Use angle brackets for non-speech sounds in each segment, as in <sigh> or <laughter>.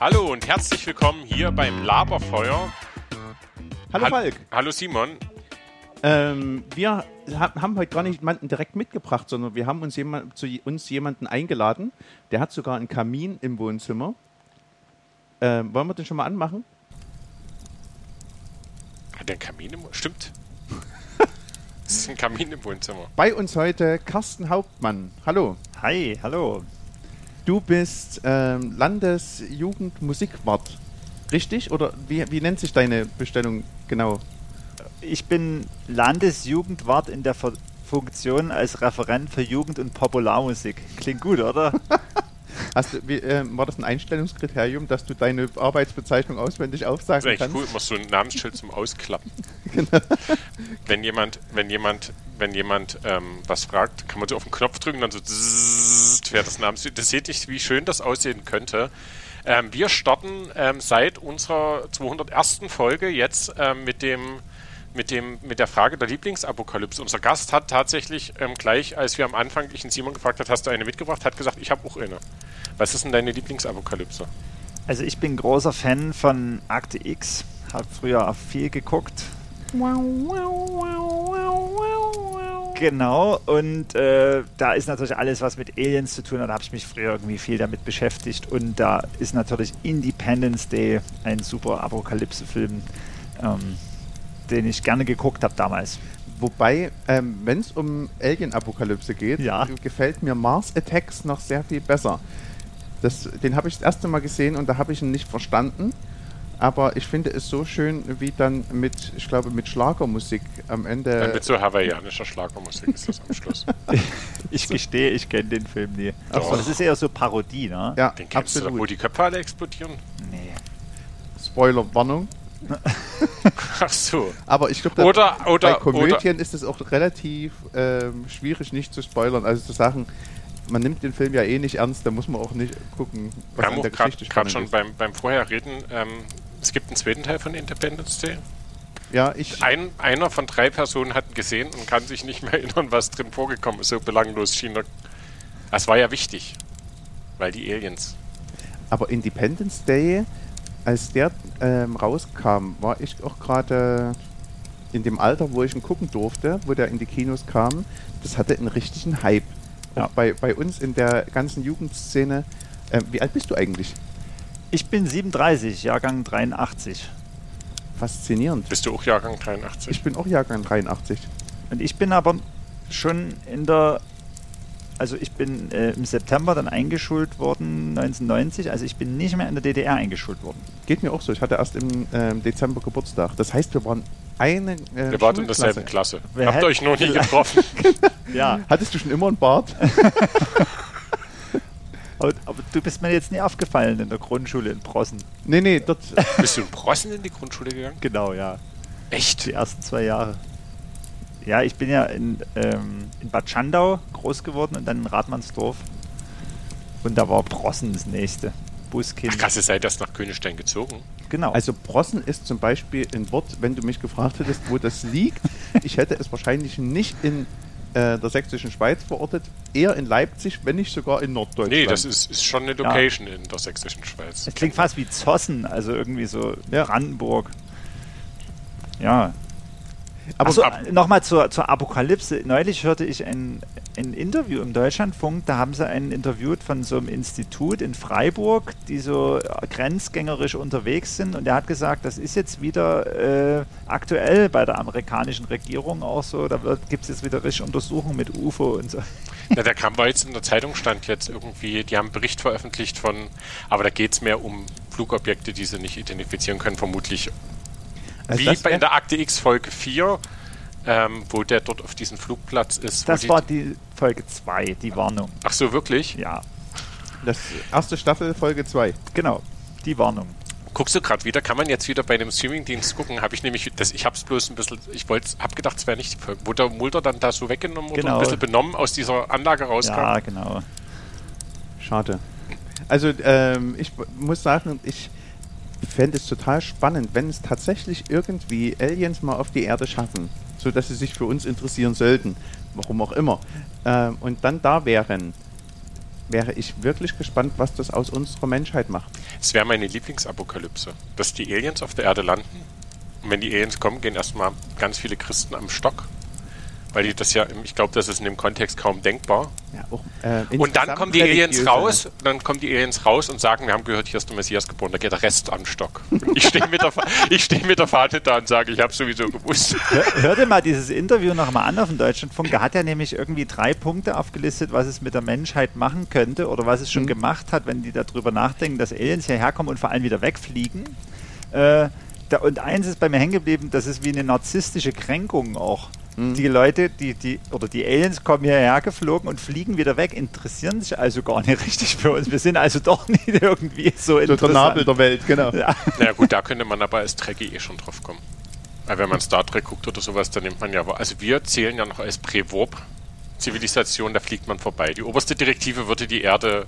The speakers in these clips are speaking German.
Hallo und herzlich willkommen hier beim Laberfeuer. Hallo Hall- Falk. Hallo Simon. Ähm, wir ha- haben heute gar nicht jemanden direkt mitgebracht, sondern wir haben uns, jemand, zu uns jemanden eingeladen. Der hat sogar einen Kamin im Wohnzimmer. Ähm, wollen wir den schon mal anmachen? Hat der einen Kamin im Stimmt. Es ist ein Kamin im Wohnzimmer. Bei uns heute Carsten Hauptmann. Hallo. Hi, hallo. Du bist ähm, Landesjugendmusikwart. Richtig? Oder wie, wie nennt sich deine Bestellung genau? Ich bin Landesjugendwart in der Ver Funktion als Referent für Jugend- und Popularmusik. Klingt gut, oder? <laughs> Hast du, wie, ähm, war das ein Einstellungskriterium, dass du deine Arbeitsbezeichnung auswendig Das ist aufsagen eigentlich kannst? cool, immer so ein Namensschild zum Ausklappen. <laughs> Genau. Wenn jemand, wenn jemand, wenn jemand ähm, was fragt, kann man so auf den Knopf drücken, dann so fährt das Namensschild. Das seht nicht, wie schön das aussehen könnte. Ähm, wir starten ähm, seit unserer 201. Folge jetzt ähm, mit dem mit, dem, mit der Frage der Lieblingsapokalypse. Unser Gast hat tatsächlich ähm, gleich, als wir am Anfang ich den Simon gefragt hat, hast du eine mitgebracht, hat gesagt, ich habe auch eine. Was ist denn deine Lieblingsapokalypse? Also ich bin großer Fan von Akte X. Hab früher auch viel geguckt. Genau, und äh, da ist natürlich alles, was mit Aliens zu tun hat. Da habe ich mich früher irgendwie viel damit beschäftigt. Und da ist natürlich Independence Day ein super Apokalypse-Film, ähm, den ich gerne geguckt habe damals. Wobei, ähm, wenn es um Alien-Apokalypse geht, Ja. gefällt mir Mars Attacks noch sehr viel besser. Das, den habe ich das erste Mal gesehen und da habe ich ihn nicht verstanden. Aber ich finde es so schön, wie dann mit, ich glaube, mit Schlagermusik am Ende. Dann mit so hawaiianischer Schlagermusik ist das am Schluss. <laughs> Ich gestehe, ich kenne den Film nie. Aber das ist eher so Parodie, ne? ja, Den kennst du doch, wo absolut. die Köpfe alle explodieren? Nee. Spoiler-Warnung. <laughs> Ach so. Aber ich glaube, Oder, bei oder, oder, Komödien ist es auch relativ ähm, schwierig, nicht zu spoilern. Also zu sagen, man nimmt den Film ja eh nicht ernst, da muss man auch nicht gucken, was wir an haben der gerade Geschichte gerade spannend schon ist. beim, beim Vorherreden, ähm, es gibt einen zweiten Teil von Independence Day. Ja, ich, Ein, einer von drei Personen hat ihn gesehen und kann sich nicht mehr <laughs> erinnern, was drin vorgekommen ist. So belanglos schien er. Das war ja wichtig, weil die Aliens. Aber Independence Day, als der ähm, rauskam, war ich auch gerade in dem Alter, wo ich ihn gucken durfte, wo der in die Kinos kam. Das hatte einen richtigen Hype. Ja. Auch bei, bei uns in der ganzen Jugendszene. Ähm, wie alt bist du eigentlich? Ich bin 37, Jahrgang 83. Faszinierend. Bist du auch Jahrgang 83? Ich bin auch Jahrgang 83. Und ich bin aber schon in der. Also ich bin äh, im September dann eingeschult worden, 1990. Also ich bin nicht mehr in der DDR eingeschult worden. Geht mir auch so. Ich hatte erst im ähm, Dezember Geburtstag. Das heißt, wir waren eine. Äh, Wir waren in derselben Klasse. Wer Habt euch noch nie <laughs> getroffen. Ja, Hattest du schon immer einen Bart? <laughs> aber, aber du bist mir jetzt nie aufgefallen in der Grundschule in Prossen. nee, nee, dort. <laughs> Bist du in Prossen in die Grundschule gegangen? Genau, ja. Echt? Die ersten zwei Jahre. Ja, ich bin ja in, ähm, in Bad Schandau groß geworden und dann in Radmannsdorf. Und da war Prossen das nächste. Buskind. Ach krass, ihr seid erst nach Königstein gezogen. Genau. Also Brossen ist zum Beispiel ein Wort, wenn du mich gefragt hättest, wo das liegt. Ich hätte es wahrscheinlich nicht in äh, der sächsischen Schweiz verortet, eher in Leipzig, wenn nicht sogar in Norddeutschland. Nee, das ist, ist schon eine Location in der sächsischen Schweiz. Es klingt fast wie Zossen, also irgendwie so Ja. Brandenburg. Ja. Aber Achso, nochmal zur, zur Apokalypse. Neulich hörte ich ein, ein Interview im Deutschlandfunk, da haben sie einen interviewt von so einem Institut in Freiburg, die so äh, grenzgängerisch unterwegs sind und der hat gesagt, das ist jetzt wieder äh, aktuell bei der amerikanischen Regierung auch so, da gibt es jetzt wieder richtig Untersuchungen mit UFO und so. <laughs> Na, der kam war jetzt in der Zeitung stand jetzt irgendwie, die haben einen Bericht veröffentlicht von, aber da geht es mehr um Flugobjekte, die sie nicht identifizieren können, vermutlich. Also Wie bei in der Akte X Folge 4, ähm, wo der dort auf diesem Flugplatz ist. wo Das die, war die Folge 2, die Warnung. Ach so, wirklich? Ja, das erste Staffel, Folge 2. genau, die Warnung. Guckst du gerade wieder? Kann man jetzt wieder bei einem Streamingdienst gucken? Habe ich nämlich, das, ich habe es bloß ein bisschen, ich wollte, habe gedacht, es wäre nicht die Folge. Wurde der Mulder dann da so weggenommen oder Genau. ein bisschen benommen aus dieser Anlage rauskam? Ja, genau. Schade. Also ähm, ich muss sagen, ich fände es total spannend, wenn es tatsächlich irgendwie Aliens mal auf die Erde schaffen, sodass sie sich für uns interessieren sollten. warum auch immer, ähm, und dann da wären, wäre ich wirklich gespannt, was das aus unserer Menschheit macht. Es wäre meine Lieblingsapokalypse, dass die Aliens auf der Erde landen. Und wenn die Aliens kommen, gehen erstmal ganz viele Christen am Stock. Weil die das ja, ich glaube, das ist in dem Kontext kaum denkbar. Ja, auch, äh, Und dann kommen die Aliens raus, dann kommen die Aliens raus und sagen, wir haben gehört, hier ist der Messias geboren, da geht der Rest an den Stock. Ich stehe mit, der <laughs> ich steh mit der Fahne da und sage, ich habe sowieso gewusst. Hör, hör dir mal dieses Interview nochmal an auf dem Deutschlandfunk. Da hat er nämlich irgendwie drei Punkte aufgelistet, was es mit der Menschheit machen könnte oder was es schon gemacht hat, wenn die darüber nachdenken, dass Aliens hierher kommen und vor allem wieder wegfliegen. Äh, da, und eins ist bei mir hängen geblieben, das ist wie eine narzisstische Kränkung auch. Die Leute, die, die, oder die Aliens kommen hierher geflogen und fliegen wieder weg, interessieren sich also gar nicht <laughs> richtig für uns. Wir sind also doch nicht irgendwie so So der. Nabel der Welt, genau. Ja. Na gut, da könnte man aber als Trekkie eh schon drauf kommen. Weil wenn man Star Trek guckt oder sowas, dann nimmt man ja, also wir zählen ja noch als Prä-Warp-Zivilisation, da fliegt man vorbei. Die oberste Direktive würde die Erde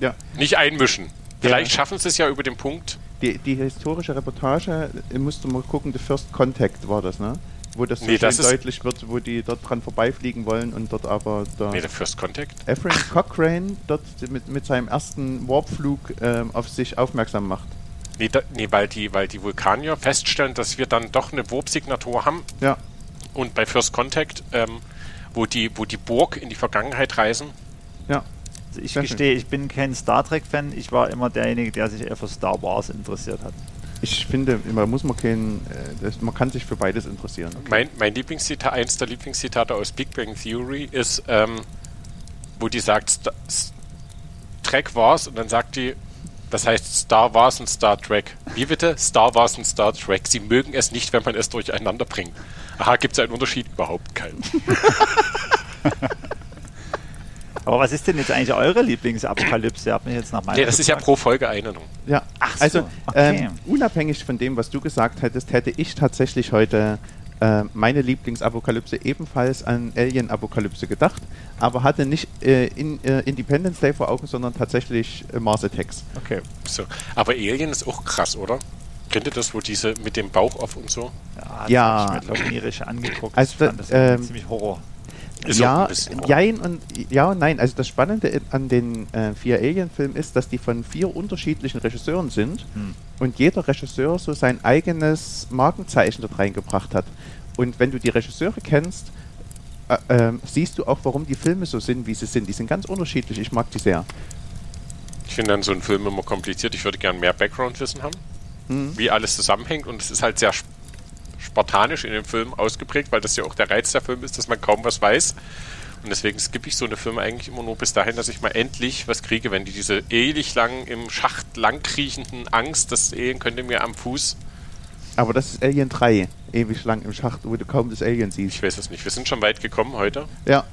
Ja. nicht einmischen. Vielleicht Ja. schaffen sie es ja über den Punkt. Die, die historische Reportage, äh, musst du mal gucken, The First Contact war das, ne? Wo das so Nee, schön das deutlich wird, wo die dort dran vorbeifliegen wollen und dort aber der Nee, der First Contact. Ephraim Cochrane dort mit, mit seinem ersten Warpflug ähm, auf sich aufmerksam macht. Nee, da, nee weil, die, weil die Vulkanier feststellen, dass wir dann doch eine Warp-Signatur haben. Ja, Und bei First Contact, ähm, wo, die, wo die Burg in die Vergangenheit reisen, ja. Also ich Sehr schön. gestehe, ich bin kein Star Trek-Fan. Ich war immer derjenige, der sich eher für Star Wars interessiert hat. Ich finde, man muss man kein, äh, das, man kann sich für beides interessieren. Mein, mein Lieblingszitat, eins der Lieblingszitate aus Big Bang Theory ist, ähm, wo die sagt, Trek war's und dann sagt die, das heißt Star Wars und Star Trek. Wie bitte? Star Wars und Star Trek. Sie mögen es nicht, wenn man es durcheinander bringt. Aha, gibt es einen Unterschied? Überhaupt keinen. <laughs> Aber was ist denn jetzt eigentlich eure Lieblingsapokalypse? Habt mich jetzt nach meiner Nee, das ist ja gefragt. pro Folge eine. noch. Ja, Ach so, also okay. ähm, unabhängig von dem, was du gesagt hättest, hätte ich tatsächlich heute äh, meine Lieblingsapokalypse ebenfalls an Alien-Apokalypse gedacht, aber hatte nicht äh, in, äh, Independence Day vor Augen, sondern tatsächlich äh, Mars Attacks. Okay. So. Aber Alien ist auch krass, oder? Kennt ihr das, wo diese mit dem Bauch auf und so? Ja, das Ja. hab ich mir angeguckt. Also ich fand das, das ähm, ziemlich Horror. Ist ja, jein und ja und nein. Also das Spannende an den äh, vier Alien-Filmen ist, dass die von vier unterschiedlichen Regisseuren sind Hm. und jeder Regisseur so sein eigenes Markenzeichen dort reingebracht hat. Und wenn du die Regisseure kennst, äh, ähm, siehst du auch, warum die Filme so sind, wie sie sind. Die sind ganz unterschiedlich. Ich mag die sehr. Ich finde dann so einen Film immer kompliziert. Ich würde gerne mehr Background-Wissen haben, Mhm. wie alles zusammenhängt. Und es ist halt sehr sp- spartanisch in dem Film ausgeprägt, weil das ja auch der Reiz der Film ist, dass man kaum was weiß. Und deswegen skippe ich so eine Filme eigentlich immer nur bis dahin, dass ich mal endlich was kriege, wenn die diese ewig lang im Schacht langkriechenden Angst, das Alien könnte mir am Fuß, Aber das ist Alien 3, ewig lang im Schacht, wo du kaum das Alien siehst. ich weiß es nicht. Wir sind schon weit gekommen heute. Ja.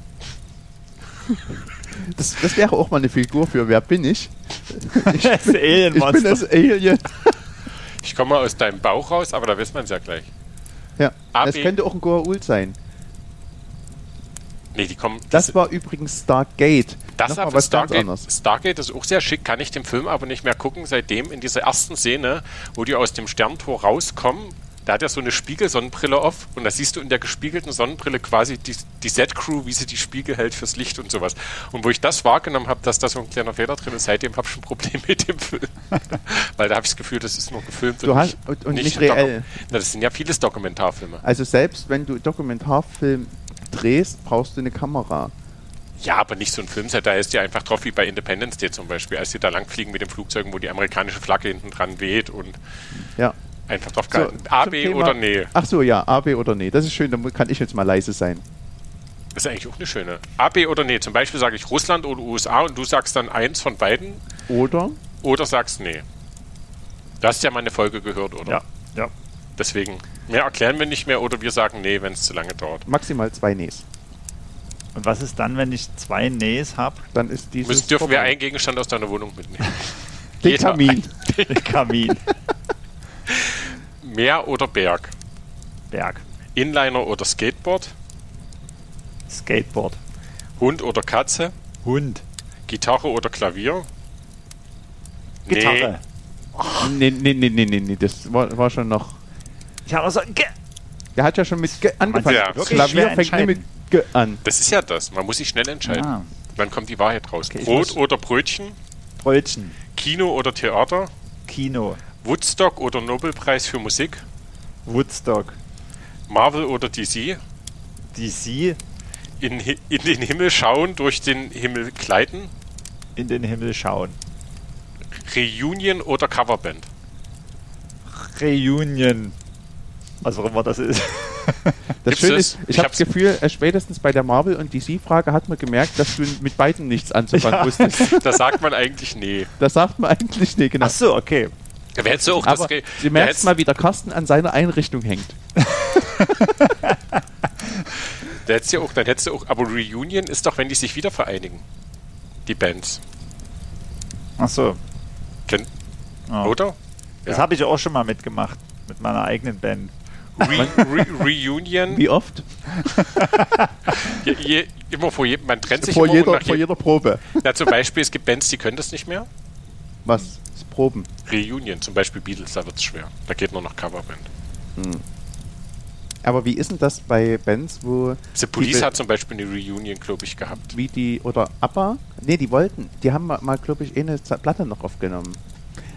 Das, das wäre auch mal eine Figur für Wer bin ich? <laughs> das Ich bin das Alien. Ich komme mal aus deinem Bauch raus, aber da weiß man es ja gleich. Ja. AB. Das könnte auch ein Goa'uld sein. Nee, die kommen. Das war übrigens Stargate. Das Nochmal aber was ganz Stargate, anderes. Stargate ist auch sehr schick, kann ich den Film aber nicht mehr gucken, seitdem in dieser ersten Szene, wo die aus dem Sterntor rauskommen, da hat er so eine Spiegelsonnenbrille auf und da siehst du in der gespiegelten Sonnenbrille quasi die, die Set-Crew, wie sie die Spiegel hält fürs Licht und sowas. Und wo ich das wahrgenommen habe, dass da so ein kleiner Fehler drin ist, seitdem habe ich ein Problem <laughs> mit dem Film. <laughs> Weil da habe ich das Gefühl, das ist nur gefilmt Du hast- und- und nicht Doku- reell. Na, das sind ja vieles Dokumentarfilme. Also selbst wenn du Dokumentarfilm drehst, brauchst du eine Kamera. Ja, aber nicht so ein Filmset, da ist ja einfach drauf wie bei Independence Day zum Beispiel, als sie da langfliegen mit den Flugzeugen, wo die amerikanische Flagge hinten dran weht und Ja. Einfach drauf So, gehalten. A, zum B Thema- oder nee. Ach so, ja, A, B oder nee. Das ist schön, da mu- kann ich jetzt mal leise sein. Das ist eigentlich auch eine schöne. A, B oder nee. Zum Beispiel sage ich Russland oder USA und du sagst dann eins von beiden Oder? oder sagst nee. Du hast ja mal eine Folge gehört, oder? Ja, ja. Deswegen, mehr erklären wir nicht mehr oder wir sagen nee, wenn es zu lange dauert. Maximal zwei Nees. Und was ist dann, wenn ich zwei Nees habe? Dann ist dieses. Müssen, dürfen wir vorbei. einen Gegenstand aus deiner Wohnung mitnehmen. <laughs> Den Jeder Kamin. <laughs> Kamin. <laughs> Meer oder Berg? Berg. Inliner oder Skateboard? Skateboard. Hund oder Katze? Hund. Gitarre oder Klavier? Gitarre. Nee, nee, nee, nee, nee, nee. Das war, war schon noch. Ich habe so. Ge Der hat ja schon mit Ge angefangen. Ja, Klavier fängt nie mit. Maske an. Das ist ja das. Man muss sich schnell entscheiden. Ah, Wann kommt die Wahrheit raus? Okay, Brot oder Brötchen? Brötchen, Kino oder Theater? Kino, Woodstock oder Nobelpreis für Musik? Woodstock, Marvel oder DC? DC, In, in den Himmel schauen, durch den Himmel gleiten? in den Himmel schauen. Reunion oder Coverband? Reunion. Was auch immer das ist. <laughs> Das Schöne das? ist, Ich ich habe hab's- das Gefühl, äh, spätestens bei der Marvel- und DC-Frage hat man gemerkt, dass du mit beiden nichts anzufangen Ja. wusstest. <laughs> Da sagt man eigentlich nee. Das sagt man eigentlich nicht, genau. Ach so, okay. Da hättest du auch das Aber Ge- du da merkst hättest- mal, wie der Carsten an seiner Einrichtung hängt. Da hättest du auch, dann hättest du auch, aber Reunion ist doch, wenn die sich wieder vereinigen. Die Bands. Ach so. Kennt, Ja. Oder? Das Ja. habe ich auch schon mal mitgemacht. Mit meiner eigenen Band. Re, Re, Reunion. Wie oft? <laughs> Je, je, immer vor jedem, man trennt sich Vor jeder, nach vor je, jeder Probe. na, zum Beispiel, es gibt Bands, die können das nicht mehr. Was? Das Proben. Reunion, zum Beispiel Beatles, da wird es schwer. Da geht nur noch Coverband. Aber wie ist denn das bei Bands, wo The Police hat zum Beispiel eine Reunion, glaube ich, gehabt. wie die oder ABBA? Ne, die wollten. Die haben mal, mal glaube ich, eh eine Platte noch aufgenommen.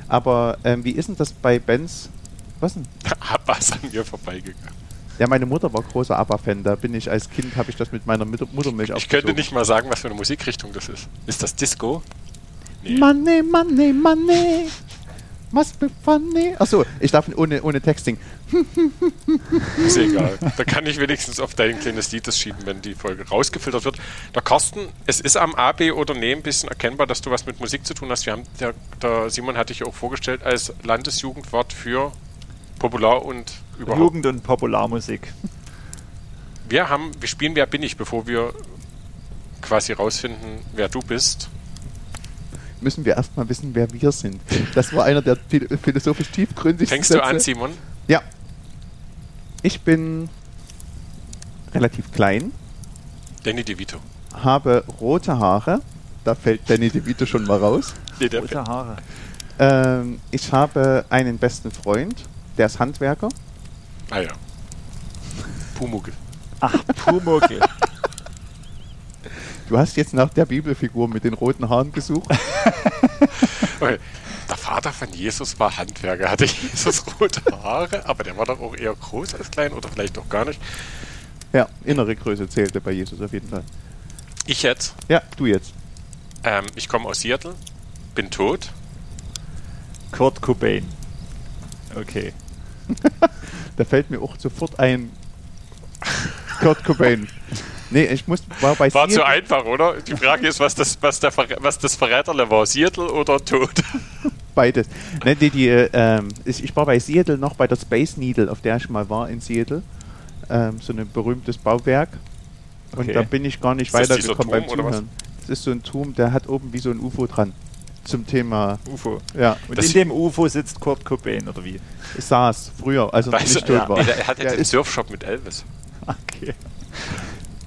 Aber ähm, wie ist denn das bei Bands? Was denn? <laughs> Aber ist an mir vorbeigegangen. Ja, meine Mutter war großer ABBA-Fan. Da bin ich als Kind, habe ich das mit meiner Mutter Muttermilch Ich könnte nicht mal sagen, was für eine Musikrichtung das ist. Ist das Disco? Nee. Money, money, money. Must be funny. Achso, ich darf ohne, ohne Texting. Ist egal. Da kann ich wenigstens auf dein kleines Lied das schieben, wenn die Folge rausgefiltert wird. Der Carsten, es ist am A, B oder Ne ein bisschen erkennbar, dass du was mit Musik zu tun hast. Wir haben, der, der Simon hat dich auch vorgestellt als Landesjugendwort für Popular und überhaupt. Jugend- und Popularmusik. Wir haben, wir spielen Wer bin ich, bevor wir quasi rausfinden, wer du bist. Müssen wir erstmal wissen, wer wir sind. Das war einer der phil- philosophisch tiefgründigsten Fängst du an, Sätze. Simon? Ja. Ich bin relativ klein, Danny DeVito. habe rote Haare. Da fällt Danny DeVito schon mal raus. Nee, der Rote Haare. Ähm, ich habe einen besten Freund, der ist Handwerker. Ah ja. Pumuckl. Ach, Pumuckl. <laughs> Du hast jetzt nach der Bibelfigur mit den roten Haaren gesucht. <laughs> Okay. Der Vater von Jesus war Handwerker, hatte Jesus rote Haare, aber der war doch auch eher groß als klein oder vielleicht auch gar nicht. Ja, innere Größe zählte bei Jesus auf jeden Fall. Ich jetzt, Ja, du jetzt. ähm, ich komme aus Seattle, bin tot. Kurt Cobain. Okay. <laughs> Da fällt mir auch sofort ein Kurt Cobain. Nee, ich muss, war bei War zu Seattle- einfach, oder? Die Frage ist, was das, was der, was das Verräterle war, Seattle oder tot? <laughs> Beides. Ne, die, die, äh, ähm, ich, war bei Seattle noch bei der Space Needle, auf der ich mal war in Seattle. Ähm, so ein berühmtes Bauwerk. Und Okay. da bin ich gar nicht weitergekommen beim? Zuhören. Das ist so ein Turm, der hat oben wie so ein UFO dran. Zum Thema, UFO. ja, Und Das- in dem UFO sitzt Kurt Cobain, oder wie? saß früher, als er noch Weißt nicht tot ja. war. Nee, der hat Der jetzt einen ist- Surfshop mit Elvis. <laughs> Okay.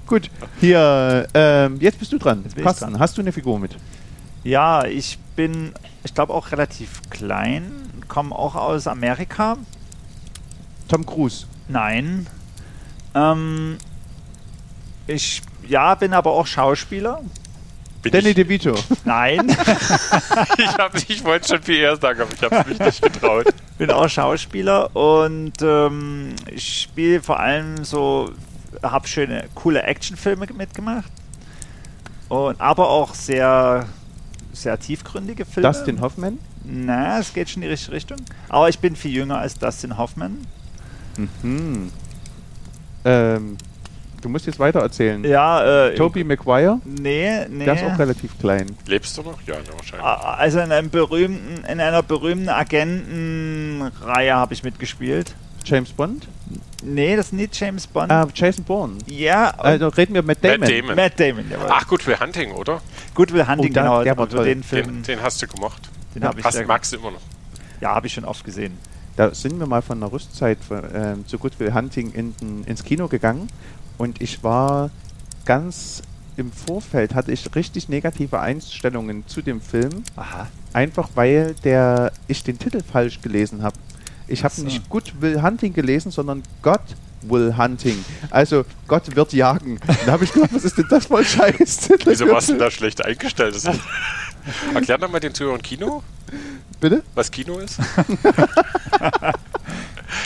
Gut, hier, ähm, jetzt bist du dran. Jetzt bin ich Carsten, dran. hast du eine Figur mit? Ja, ich bin, ich glaube auch relativ klein, komme auch aus Amerika. Tom Cruise. Nein. Ähm, ich, ja, bin aber auch Schauspieler. Bin Danny ich DeVito. Nein, <laughs> <laughs> ich, ich wollte schon viel eher sagen, aber ich habe es mich nicht getraut. bin auch Schauspieler und ähm, ich spiele vor allem so, habe schöne, coole Actionfilme mitgemacht. Und, aber auch sehr, sehr tiefgründige Filme. Dustin Hoffman. Na, es geht schon in die richtige Richtung. Aber ich bin viel jünger als Dustin Hoffman. Mhm. Ähm, du musst jetzt weiter erzählen. Ja, äh, Tobey Maguire, Nee, nee. der ist auch relativ klein. Lebst du noch? Ja, wahrscheinlich. Ah, Also in, einem berühmten, in einer berühmten Agentenreihe habe ich mitgespielt. James Bond? Nee, das ist nicht James Bond. Ah, Jason Bourne. ja, Also reden wir mit Damon. Matt Damon. Matt Damon, jawohl. Ach, gut für Hunting, oder? Good Will Hunting, Oh, genau. der war also toll. Den Den, Film, den hast du gemocht. den habe ich Hast, magst du immer noch. ja, habe ich schon oft gesehen. Da sind wir mal von der Rüstzeit ähm, zu Good Will Hunting in, den- ins Kino gegangen und ich war ganz im Vorfeld, hatte ich richtig negative Einstellungen zu dem Film, Aha. einfach weil der ich den Titel falsch gelesen habe. Ich habe so. nicht Good Will Hunting gelesen, sondern Gott Will Hunting. Also Gott wird jagen. Da habe ich gedacht, was ist denn das für ein Scheiß? <laughs> Wieso warst du da schlecht eingestellt? <laughs> Erklär doch mal den Zuhörern Kino. Bitte? Was Kino ist? <laughs>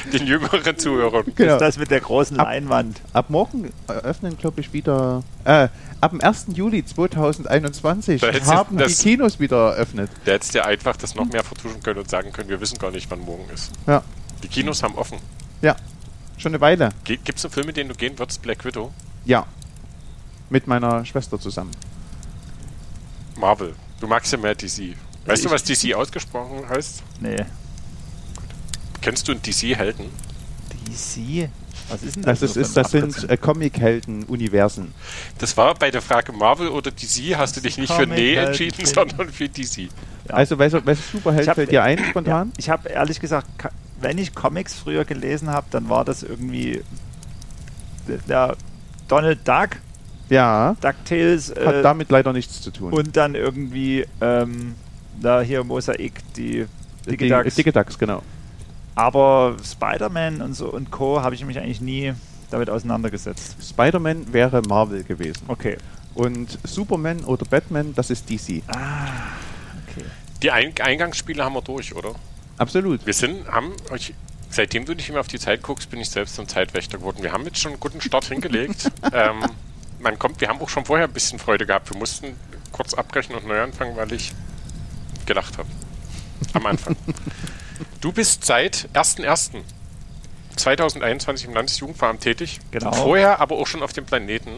<laughs> den jüngeren Zuhörern. Genau. Ist das mit der großen ab, Leinwand? Ab morgen öffnen, glaube ich, wieder. Äh, ab dem 1. Juli 2021 haben die Kinos wieder eröffnet. Da hättest du einfach das noch mehr vertuschen können und sagen können, wir wissen gar nicht, wann morgen ist. Ja. Die Kinos haben offen. Ja. Schon eine Weile. Gibt es einen Film, mit dem du gehen würdest, Black Widow? Ja. Mit meiner Schwester zusammen. Marvel. Du magst ja mehr DC. Weißt ich du, was DC ausgesprochen heißt? Nee. Kennst du einen DC-Helden? DC? Was ist denn das? Das, ist, das sind äh, Comic-Helden-Universen. Das war bei der Frage Marvel oder DC, hast du dich nicht für Nee entschieden, sondern für DC. Ja. Also, welcher, welcher Superheld hab, fällt dir ein spontan? Ja, ich habe ehrlich gesagt, wenn ich Comics früher gelesen habe, dann war das irgendwie der Donald Duck ja. DuckTales. Äh, Hat damit leider nichts zu tun. Und dann irgendwie, ähm, da hier Mosaik, die Dicke Ducks. Dicke Ducks, genau. Aber Spider-Man und so und Co. habe ich mich eigentlich nie damit auseinandergesetzt. Spider-Man wäre Marvel gewesen. Okay. Und Superman oder Batman, das ist DC. Ah, okay. Die Ein Eingangsspiele haben wir durch, oder? Absolut. Wir sind, haben euch seitdem du nicht mehr auf die Zeit guckst, bin ich selbst zum Zeitwächter geworden. Wir haben jetzt schon einen guten Start <laughs> hingelegt. ähm, man kommt, wir haben auch schon vorher ein bisschen Freude gehabt. Wir mussten kurz abbrechen und neu anfangen, weil ich gelacht habe. Am Anfang. <laughs> du bist seit 1.1.2021 im Landesjugendverein tätig. Genau. Vorher aber auch schon auf dem Planeten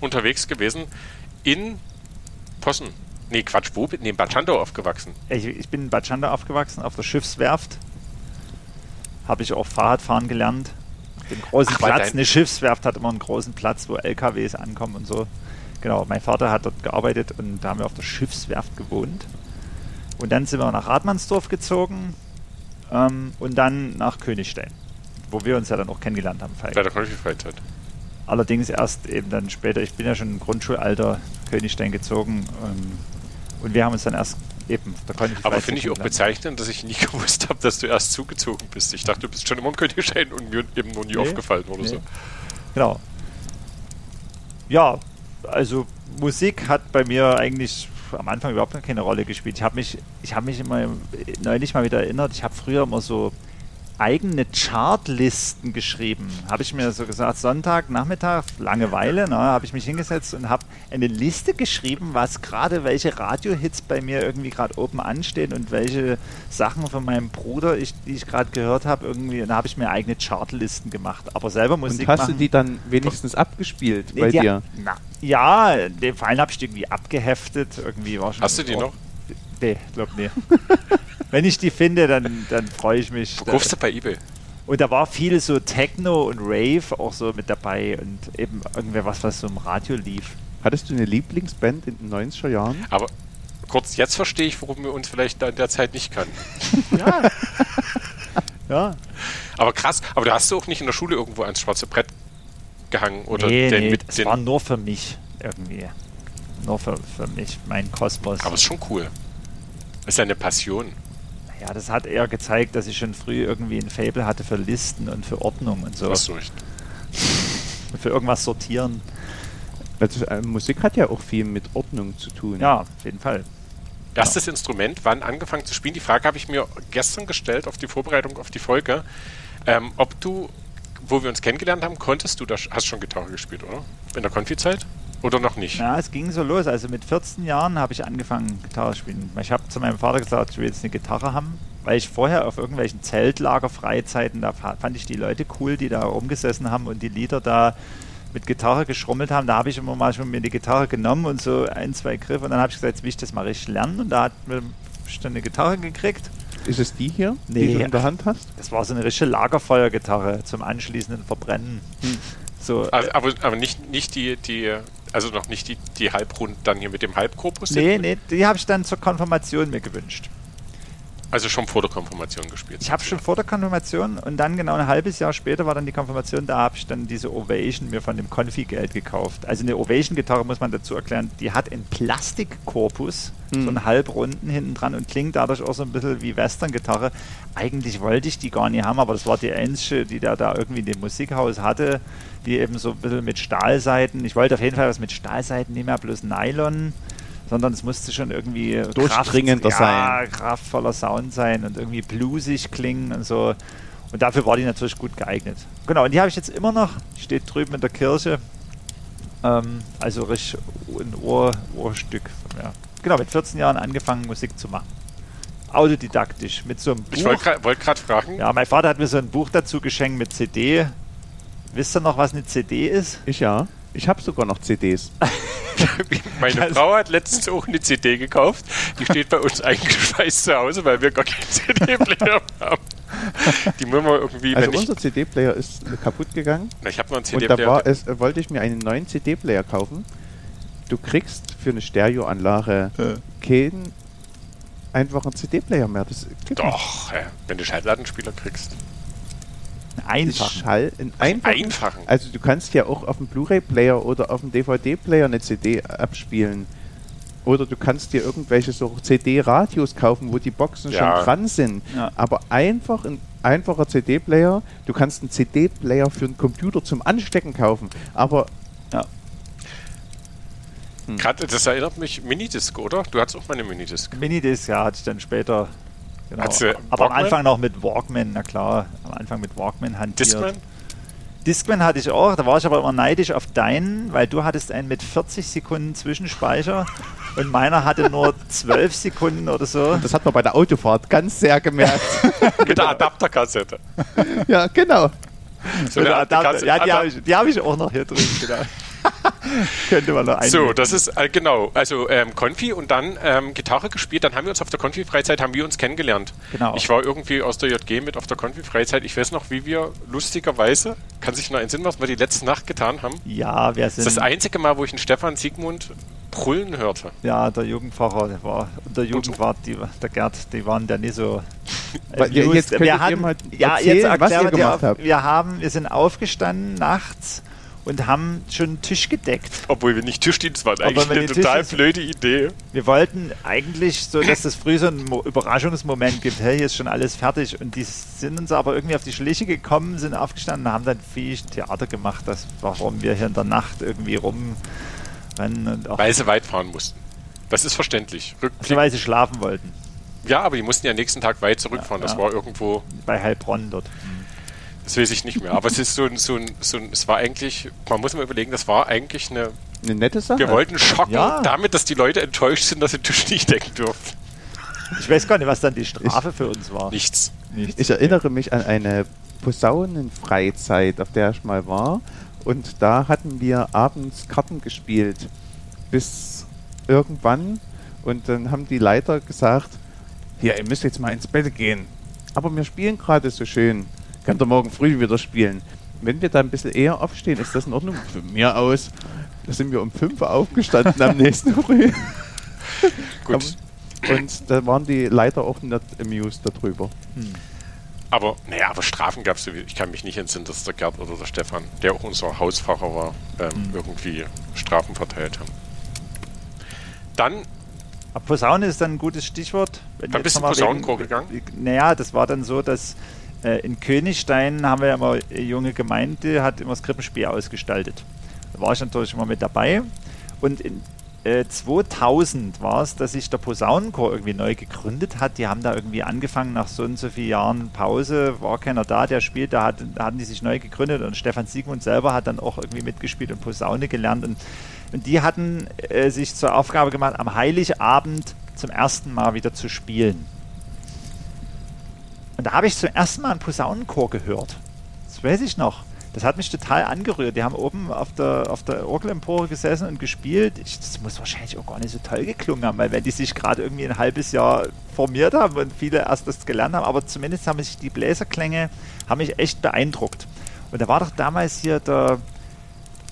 unterwegs gewesen. In Possen. Nee, Quatsch, wo? Nee, in Bad Schandau aufgewachsen. Ich, ich bin in Bad Schandau aufgewachsen, auf der Schiffswerft. Habe ich auch Fahrradfahren gelernt den großen Ach, Platz. Eine Schiffswerft hat immer einen großen Platz, wo LKWs ankommen und so. Genau, mein Vater hat dort gearbeitet und da haben wir auf der Schiffswerft gewohnt. Und dann sind wir nach Radmannsdorf gezogen ähm, und dann nach Königstein, wo wir uns ja dann auch kennengelernt haben. Bei der Konfi-Freizeit. Allerdings erst eben dann später, ich bin ja schon im Grundschulalter Königstein gezogen ähm, und wir haben uns dann erst Eben, da kann ich Aber finde ich auch bezeichnend, dass ich nie <laughs> gewusst habe, dass du erst zugezogen bist. Ich dachte, du bist schon immer im Königschein und mir eben noch nie nee, aufgefallen oder nee. so. Genau. Ja, also Musik hat bei mir eigentlich am Anfang überhaupt keine Rolle gespielt. Ich habe mich, ich mich immer neulich mal wieder erinnert. Ich habe früher immer so eigene Chartlisten geschrieben. Habe ich mir so gesagt, Sonntag, Nachmittag, Langeweile, ne, habe ich mich hingesetzt und habe eine Liste geschrieben, was gerade, welche Radiohits bei mir irgendwie gerade oben anstehen und welche Sachen von meinem Bruder, ich, die ich gerade gehört habe, irgendwie, da habe ich mir eigene Chartlisten gemacht. Aber selber Musik Und hast machen, du die dann wenigstens abgespielt bei die, dir? Na, ja, den Fall habe ich irgendwie abgeheftet. Irgendwie war schon Hast du die noch? Nee, glaub nicht. <laughs> Wenn ich die finde, dann, dann freue ich mich. Verkaufst du bei eBay? Und da war viel so Techno und Rave auch so mit dabei und eben irgendwer was, was so im Radio lief. Hattest du eine Lieblingsband in den 90er Jahren? Aber kurz, jetzt verstehe ich, warum wir uns vielleicht da in der Zeit nicht kannten. <laughs> ja. ja. Aber krass, aber da hast du auch nicht in der Schule irgendwo ans schwarze Brett gehangen oder nee, den nee, mit das den war nur für mich irgendwie. Nur für, für mich, mein Kosmos. Aber es ist schon cool. Es ist eine Passion. Ja, das hat eher gezeigt, dass ich schon früh irgendwie ein Fable hatte für Listen und für Ordnung und so. Was recht. <laughs> für irgendwas sortieren. Also, äh, Musik hat ja auch viel mit Ordnung zu tun. Ja, auf jeden Fall. Erstes ja. Instrument, wann angefangen zu spielen? Die Frage habe ich mir gestern gestellt auf die Vorbereitung auf die Folge. Ähm, ob du, wo wir uns kennengelernt haben, konntest du, da hast schon Gitarre gespielt, oder? In der Konfi-Zeit? Oder noch nicht? Ja, es ging so los. Also mit 14 Jahren habe ich angefangen, Gitarre zu spielen. Ich habe zu meinem Vater gesagt, ich will jetzt eine Gitarre haben, weil ich vorher auf irgendwelchen Zeltlager-Freizeiten, da fand ich die Leute cool, die da rumgesessen haben und die Lieder da mit Gitarre geschrummelt haben. Da habe ich immer mal schon mir die Gitarre genommen und so ein, zwei Griffe und dann habe ich gesagt, jetzt will ich das mal richtig lernen und da hat mir dann eine Gitarre gekriegt. Ist es die hier, nee, die du in der Hand hast? Das war so eine richtige Lagerfeuergitarre zum anschließenden Verbrennen. Hm. So, aber, aber nicht, nicht die, die also noch nicht die, die Halbrund dann hier mit dem Halbkorpus? Nee, nee, die habe ich dann zur Konfirmation mir gewünscht. Also schon vor der Konfirmation gespielt. Ich habe schon vor der Konfirmation und dann genau ein halbes Jahr später war dann die Konfirmation, da habe ich dann diese Ovation mir von dem Konfi-Geld gekauft. Also eine Ovation-Gitarre muss man dazu erklären, die hat einen Plastikkorpus, hm. so einen halbrunden hinten dran und klingt dadurch auch so ein bisschen wie Western-Gitarre. Eigentlich wollte ich die gar nicht haben, aber das war die einzige, die der da irgendwie in dem Musikhaus hatte, die eben so ein bisschen mit Stahlseiten. Ich wollte auf jeden Fall was mit Stahlseiten, nicht mehr bloß Nylon sondern es musste schon irgendwie durchdringender Kraft, sein. Ja, kraftvoller Sound sein und irgendwie bluesig klingen und so. Und dafür war die natürlich gut geeignet. Genau, und die habe ich jetzt immer noch, steht drüben in der Kirche. Ähm, also richtig ein Ohr, Ohrstück. Ja. Genau, mit 14 Jahren angefangen, Musik zu machen. Autodidaktisch, mit so einem Buch. Ich wollte gerade fragen. Ja, mein Vater hat mir so ein Buch dazu geschenkt mit CD. Wisst ihr noch, was eine CD ist? Ich ja. Ich habe sogar noch CDs. <laughs> <laughs> Meine also Frau hat letztens auch eine CD gekauft. Die steht bei uns eingeschweißt <laughs> zu Hause, weil wir gar keinen <laughs> CD-Player haben. Die müssen wir irgendwie. Also unser CD-Player ist kaputt gegangen. Na, ich habe noch einen CD-Player. Und da war es, wollte ich mir einen neuen CD-Player kaufen. Du kriegst für eine Stereoanlage äh. keinen einfachen CD-Player mehr. Das Doch, ja, wenn du Schallplattenspieler kriegst. Einfachen. Schall, in einfachen, einfachen. Also du kannst ja auch auf dem Blu-ray-Player oder auf dem DVD-Player eine CD abspielen. Oder du kannst dir irgendwelche so CD-Radios kaufen, wo die Boxen ja. schon dran sind. Ja. Aber einfach ein einfacher CD-Player, du kannst einen CD-Player für einen Computer zum Anstecken kaufen. Aber ja. Hm. Gerade, das erinnert mich Minidisc, oder? Du hattest auch mal eine Minidisc. Minidisc, ja, hatte ich dann später Genau. Aber am Anfang noch mit Walkman, na klar, am Anfang mit Walkman hantiert. Discman? Discman hatte ich auch, da war ich aber immer neidisch auf deinen, weil du hattest einen mit 40 Sekunden Zwischenspeicher <laughs> und meiner hatte nur 12 Sekunden oder so. Und das hat man bei der Autofahrt ganz sehr gemerkt. <laughs> mit der Adapterkassette. ja, genau. So eine Adapter, ja, die habe ich, hab ich auch noch hier drin, genau. <laughs> Könnte man noch einnehmen. So, das ist äh, genau, also ähm, Konfi und dann ähm, Gitarre gespielt. Dann haben wir uns auf der Konfi-Freizeit haben wir uns kennengelernt. Genau. Ich war irgendwie aus der JG mit auf der Konfi-Freizeit. Ich weiß noch, wie wir lustigerweise, kann sich noch entsinnen, was wir die letzte Nacht getan haben. Ja, wir sind. Das ist das einzige Mal, wo ich einen Stefan Siegmund brüllen hörte. Ja, der Jugendpfarrer der war, der Jugendwart, die, der Gerd, die waren da nicht so. <laughs> Äh, jetzt wir hatten, ja, jetzt was ihr gemacht habt. Wir haben, wir sind aufgestanden nachts und haben schon einen Tisch gedeckt. Obwohl wir nicht Tischdienst waren, eigentlich eine total Tisch blöde Idee. Wir wollten eigentlich so, dass es früh so einen Mo Überraschungsmoment gibt, hey, hier ist schon alles fertig. Und die sind uns aber irgendwie auf die Schliche gekommen, sind aufgestanden und haben dann viel Theater gemacht, das, warum wir hier in der Nacht irgendwie rumrennen. Und auch Weil sie weit fahren mussten. Das ist verständlich. Rückblick. Weil sie schlafen wollten. Ja, aber die mussten ja nächsten Tag weit zurückfahren. Ja, das ja. war irgendwo. Bei Heilbronn dort. Das weiß ich nicht mehr. Aber es ist so ein, so ein, so ein, es war eigentlich, man muss mal überlegen, das war eigentlich eine, eine nette Sache. Wir wollten schocken ja. damit, dass die Leute enttäuscht sind, dass sie den Tisch nicht decken durften. Ich weiß gar nicht, was dann die Strafe ich, für uns war. Nichts. Nichts. Ich erinnere mich an eine Posaunenfreizeit, auf der ich mal war. Und da hatten wir abends Karten gespielt. Bis irgendwann. Und dann haben die Leiter gesagt, hier, ihr müsst jetzt mal ins Bett gehen. Aber wir spielen gerade so schön. Könnt ihr morgen früh wieder spielen. Wenn wir da ein bisschen eher aufstehen, ist das in Ordnung? Für mir aus. Da sind wir um 5 Uhr aufgestanden am nächsten <laughs> Früh. Gut. Und da waren die Leiter auch nicht amused darüber. Hm. Aber, naja, aber Strafen gab es, ich kann mich nicht entsinnen, dass der Gerd oder der Stefan, der auch unser Hausfacher war, ähm, hm. irgendwie Strafen verteilt haben. Dann. Aber Posaune ist dann ein gutes Stichwort. dann bist du Posaunenchor gegangen? Naja, das war dann so, dass in Königstein haben wir ja immer eine junge Gemeinde, hat immer das Krippenspiel ausgestaltet. Da war ich natürlich immer mit dabei. Und in äh, 2000 war es, dass sich der Posaunenchor irgendwie neu gegründet hat. Die haben da irgendwie angefangen nach so und so vielen Jahren Pause, war keiner da, der spielt, da, hat, da hatten die sich neu gegründet und Stefan Siegmund selber hat dann auch irgendwie mitgespielt und Posaune gelernt. Und, und die hatten äh, sich zur Aufgabe gemacht, am Heiligabend zum ersten Mal wieder zu spielen. Und da habe ich zum ersten Mal einen Posaunenchor gehört. Das weiß ich noch. Das hat mich total angerührt. Die haben oben auf der, auf der Orgelempore gesessen und gespielt. Ich, das muss wahrscheinlich auch gar nicht so toll geklungen haben, weil wenn die sich gerade irgendwie ein halbes Jahr formiert haben und viele erst das gelernt haben, aber zumindest haben sich die Bläserklänge haben mich echt beeindruckt. Und da war doch damals hier der,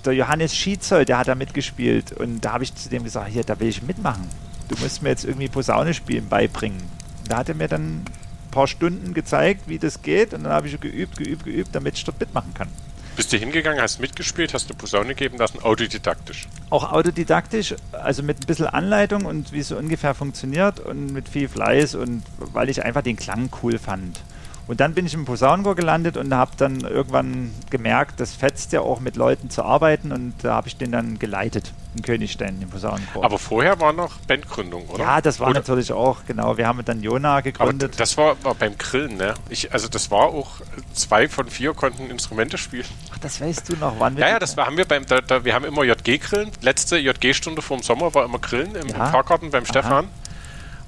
der Johannes Schietzoll, der hat da mitgespielt. Und da habe ich zu dem gesagt, hier, da will ich mitmachen. Du musst mir jetzt irgendwie Posaune spielen beibringen. da hat er mir dann paar Stunden gezeigt, wie das geht und dann habe ich geübt, geübt, geübt, damit ich dort mitmachen kann. Bist du hingegangen, hast mitgespielt, hast eine Posaune geben lassen, autodidaktisch? Auch autodidaktisch, also mit ein bisschen Anleitung und wie es so ungefähr funktioniert und mit viel Fleiß und weil ich einfach den Klang cool fand. Und dann bin ich im Posaunenchor gelandet und habe dann irgendwann gemerkt, das fetzt ja auch mit Leuten zu arbeiten und da habe ich den dann geleitet in Königstein, im Posaunenchor. Aber vorher war noch Bandgründung, oder? Ja, das war oder? natürlich auch, genau. Wir haben dann Jona gegründet. Aber das war, war, beim Grillen, ne? Ich, also das war auch, zwei von vier konnten Instrumente spielen. Ach, das weißt du noch, wann wir... Ja, ja, das war, haben wir beim, da, da, wir haben immer JG-Grillen. Letzte JG-Stunde vor dem Sommer war immer Grillen im, ja? im Fahrgarten beim Aha. Stefan.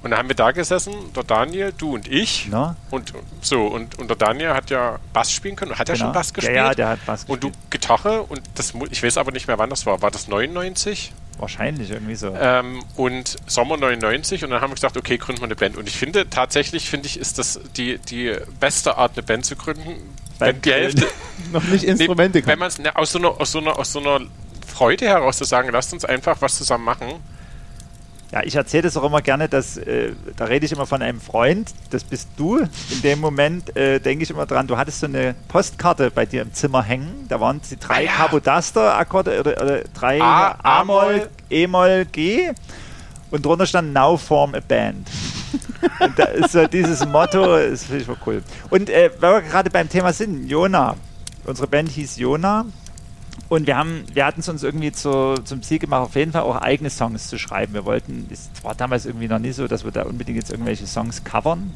Und da haben wir da gesessen, der Daniel, du und ich. No? Und so, und, und der Daniel hat ja Bass spielen können. Hat er genau. schon Bass gespielt? Ja, ja, der hat Bass gespielt. Und du Gitarre und das ich weiß aber nicht mehr, wann das war. War das 99? Wahrscheinlich irgendwie so. Ähm, und Sommer 99 und dann haben wir gesagt, okay, gründen wir eine Band. Und ich finde, tatsächlich finde ich, ist das die, die beste Art, eine Band zu gründen. Wenn die Hälfte <laughs> noch nicht Instrumente nee, Wenn man es ne, aus, so einer, aus, so einer, aus so einer Freude heraus zu sagen, lasst uns einfach was zusammen machen ja, ich erzähle das auch immer gerne, dass äh, da rede ich immer von einem Freund, das bist du. In dem Moment äh, denke ich immer dran, du hattest so eine Postkarte bei dir im Zimmer hängen. Da waren die drei ah, ja. Capodaster-Akkorde oder, oder, drei A-Moll, E-Moll, G und drunter stand Now Form a Band. <laughs> und da ist so dieses Motto, das finde ich voll cool. Und äh, weil wir gerade beim Thema sind, Jona. Unsere Band hieß Jona und wir haben, wir hatten es uns irgendwie zu, zum Ziel gemacht, auf jeden Fall auch eigene Songs zu schreiben. Wir wollten, es war damals irgendwie noch nicht so, dass wir da unbedingt jetzt irgendwelche Songs covern.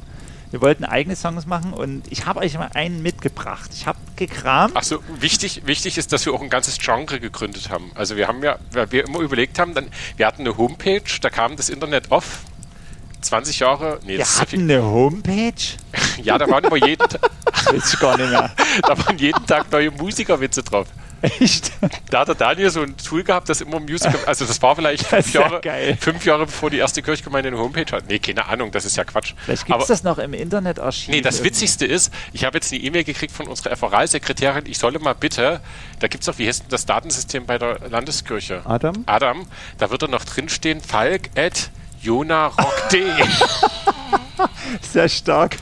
Wir wollten eigene Songs machen und ich habe euch mal einen mitgebracht. Ich habe gekramt. Achso, wichtig, wichtig ist, dass wir auch ein ganzes Genre gegründet haben. Also wir haben ja, weil wir immer überlegt haben, dann, wir hatten eine Homepage, da kam das Internet off. 20 Jahre. Nee, wir hatten eine Homepage? <laughs> ja, da waren immer jeden <laughs> Tag. Weiß ich gar nicht mehr. <laughs> da waren jeden Tag neue Musikerwitze drauf. Echt? Da hat der Daniel so ein Tool gehabt, das immer Musical, also das war vielleicht <laughs> fünf Jahre, ja fünf Jahre bevor die erste Kirchgemeinde eine Homepage hat. Nee, keine Ahnung, das ist ja Quatsch. Vielleicht gibt es das noch im Internetarchiv. Nee, das irgendwie. Witzigste ist, ich habe jetzt eine E-Mail gekriegt von unserer FRA-Sekretärin, ich solle mal bitte, da gibt es doch, wie heißt denn das Datensystem bei der Landeskirche? Adam? Adam, da wird er noch drinstehen, falk at jonarock.de. <laughs> Sehr stark.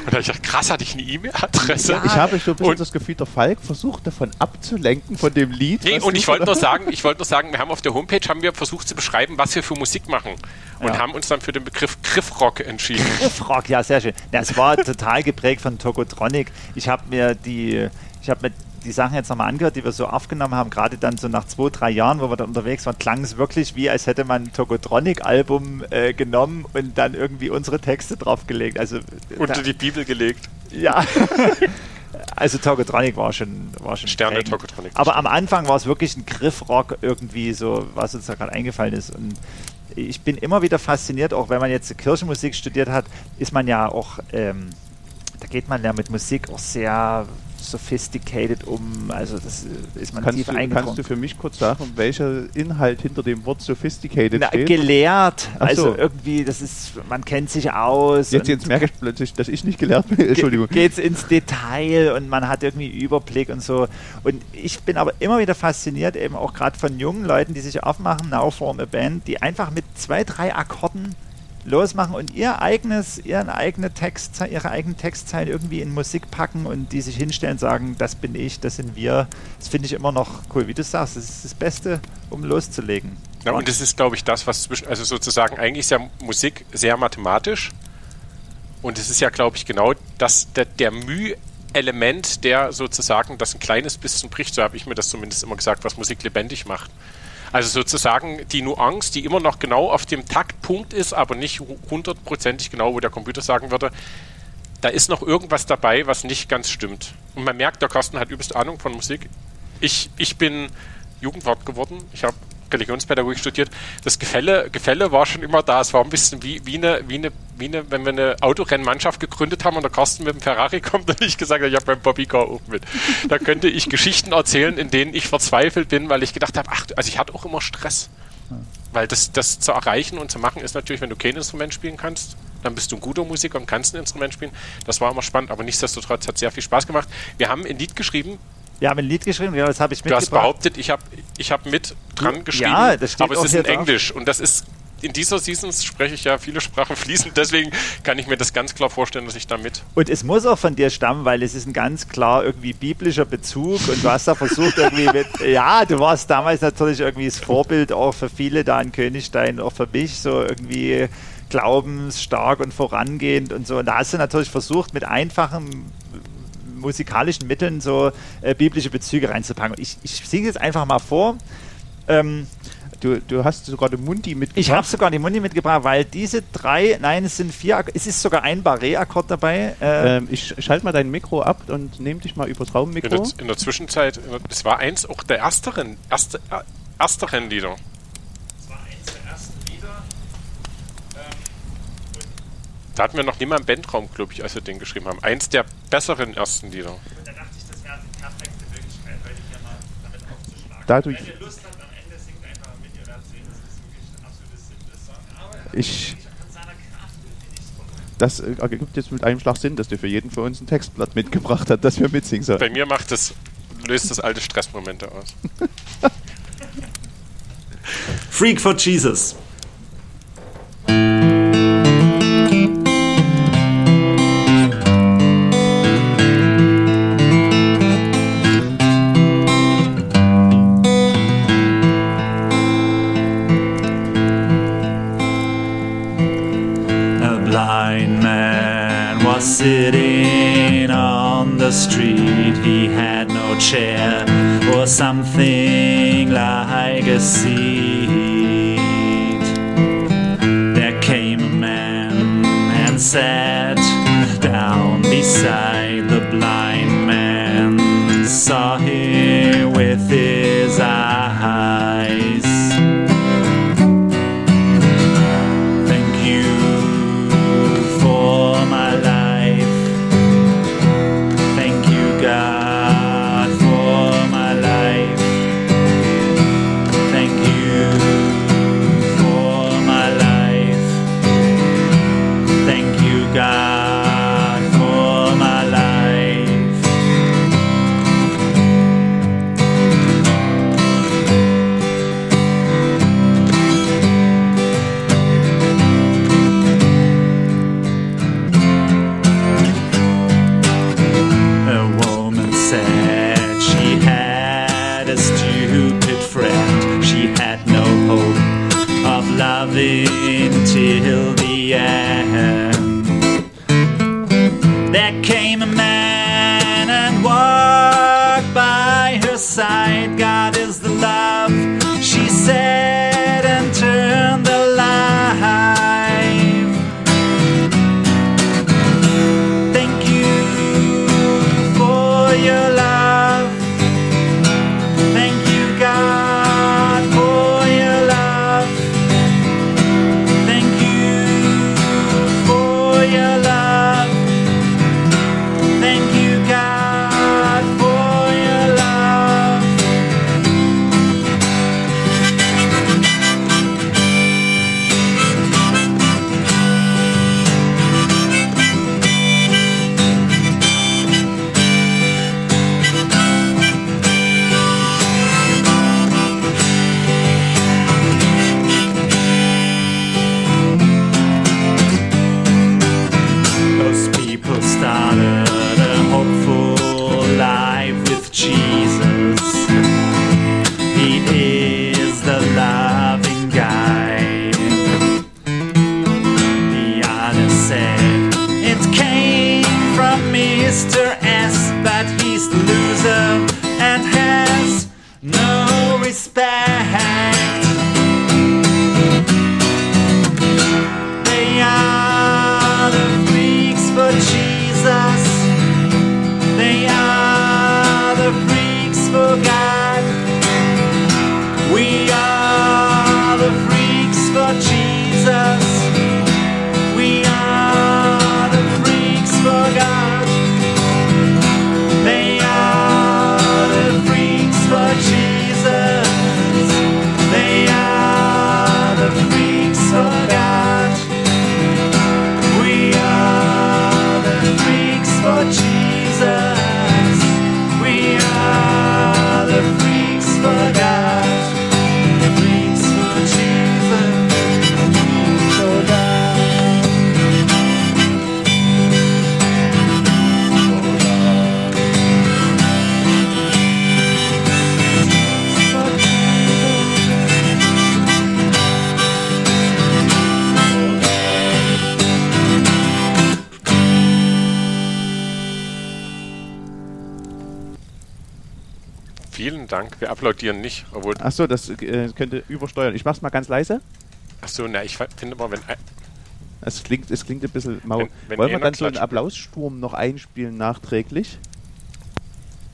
Und da habe ich gedacht, krass, hatte ich eine E-Mail-Adresse. Ja, ich habe so ein bisschen das Gefühl, der Falk versucht davon abzulenken von dem Lied. Nee, und ich wollte nur <laughs> sagen, ich wollte nur sagen, wir haben auf der Homepage haben wir versucht zu beschreiben, was wir für Musik machen und ja. haben uns dann für den Begriff Griffrock entschieden. Griffrock, ja, sehr schön. Das war total geprägt von Tokotronic. Ich habe mir die, ich habe mir die Sachen jetzt nochmal angehört, die wir so aufgenommen haben, gerade dann so nach zwei, drei Jahren, wo wir da unterwegs waren, klang es wirklich wie, als hätte man ein Tokotronic-Album äh, genommen und dann irgendwie unsere Texte draufgelegt. Also, Unter da, die Bibel gelegt. Ja. <laughs> also Tokotronic war schon, war schon Sterne Tokotronic. Aber am Anfang war es wirklich ein Griffrock irgendwie so, was uns da gerade eingefallen ist. Und ich bin immer wieder fasziniert, auch wenn man jetzt Kirchenmusik studiert hat, ist man ja auch, ähm, da geht man ja mit Musik auch sehr sophisticated um. Also das ist man kannst tief du, Kannst du für mich kurz sagen, welcher Inhalt hinter dem Wort sophisticated Na, steht? Gelehrt. Also irgendwie, das ist, man kennt sich aus. Jetzt, jetzt merke ich plötzlich, dass ich nicht gelehrt bin. Entschuldigung. Geht es ins Detail und man hat irgendwie Überblick und so. Und ich bin aber immer wieder fasziniert, eben auch gerade von jungen Leuten, die sich aufmachen, Now Form a Band, die einfach mit zwei, drei Akkorden losmachen und ihr eigenes, ihren eigene Text, ihre eigenen Textzeilen irgendwie in Musik packen und die sich hinstellen und sagen, das bin ich, das sind wir. Das finde ich immer noch cool. Wie du sagst, das ist das Beste, um loszulegen. Ja, und das ist, glaube ich, das, was zwischen, also sozusagen eigentlich ist ja Musik sehr mathematisch. Und es ist ja, glaube ich, genau das, der, der Mühe-Element, der sozusagen das ein kleines bisschen bricht, so habe ich mir das zumindest immer gesagt, was Musik lebendig macht. Also sozusagen die Nuance, die immer noch genau auf dem Taktpunkt ist, aber nicht hundertprozentig genau, wo der Computer sagen würde, da ist noch irgendwas dabei, was nicht ganz stimmt. Und man merkt, der Carsten hat übelst Ahnung von Musik. Ich, ich bin Jugendwart geworden. Ich habe Religionspädagogik studiert, das Gefälle, Gefälle war schon immer da. Es war ein bisschen wie, wie, eine, wie, eine, wie eine, wenn wir eine Autorennmannschaft gegründet haben und der Carsten mit dem Ferrari <laughs> kommt und ich gesagt habe, ich habe beim Bobbycar auch mit. Da könnte ich Geschichten erzählen, in denen ich verzweifelt bin, weil ich gedacht habe, ach, also ich hatte auch immer Stress. Weil das, das zu erreichen und zu machen ist natürlich, wenn du kein Instrument spielen kannst, dann bist du ein guter Musiker und kannst ein Instrument spielen. Das war immer spannend, aber nichtsdestotrotz hat sehr viel Spaß gemacht. Wir haben ein Lied geschrieben, wir haben ein Lied geschrieben, ja, das habe ich mitgebracht. Du hast behauptet, ich habe ich hab mit dran geschrieben, ja, das steht aber es ist in Englisch und das ist in dieser Season spreche ich ja viele Sprachen fließend, deswegen kann ich mir das ganz klar vorstellen, dass ich damit. Und es muss auch von dir stammen, weil es ist ein ganz klar irgendwie biblischer Bezug und du hast da versucht irgendwie mit, <laughs> ja, du warst damals natürlich irgendwie das Vorbild auch für viele da in Königstein, auch für mich so irgendwie glaubensstark und vorangehend und so. Und da hast du natürlich versucht, mit einfachen musikalischen Mitteln so äh, biblische Bezüge reinzupacken. Ich, ich singe jetzt einfach mal vor. Ähm, Du, du hast sogar den Mundi mitgebracht. ich habe sogar die Mundi mitgebracht, weil diese drei, nein, es sind vier, es ist sogar ein Barré-Akkord dabei. Äh, ähm, ich schalte mal dein Mikro ab und nehme dich mal übers In der, Raummikro. in der Zwischenzeit, in der- es war eins auch der ersteren, erste, äh, ersteren Lieder. Es war eins der ersten Lieder. Da hatten wir noch niemand im Bandraum, glaube ich, als wir den geschrieben haben. Eins der besseren ersten Lieder. da dachte ich, das wäre die perfekte Möglichkeit, heute hier mal damit aufzuschlagen. Dadurch, ihr Lust habt, am Ende singt einfach mit, ihr werdet sehen, das ist wirklich ein absolutes simples Song, aber ich, das äh, ergibt jetzt mit einem Schlag Sinn, dass der für jeden von uns ein Textblatt mitgebracht hat, das wir mitsingen sollen. Bei mir macht das, löst das alte Stressmomente aus. Freak for Jesus. Applaudieren nicht, obwohl. Achso, das äh, könnte übersteuern. Ich mach's mal ganz leise. Achso, na, ich finde immer, wenn. Es klingt, es klingt ein bisschen mau. Wenn- wenn Wollen wir dann so einen klatscht- Applaussturm noch einspielen nachträglich?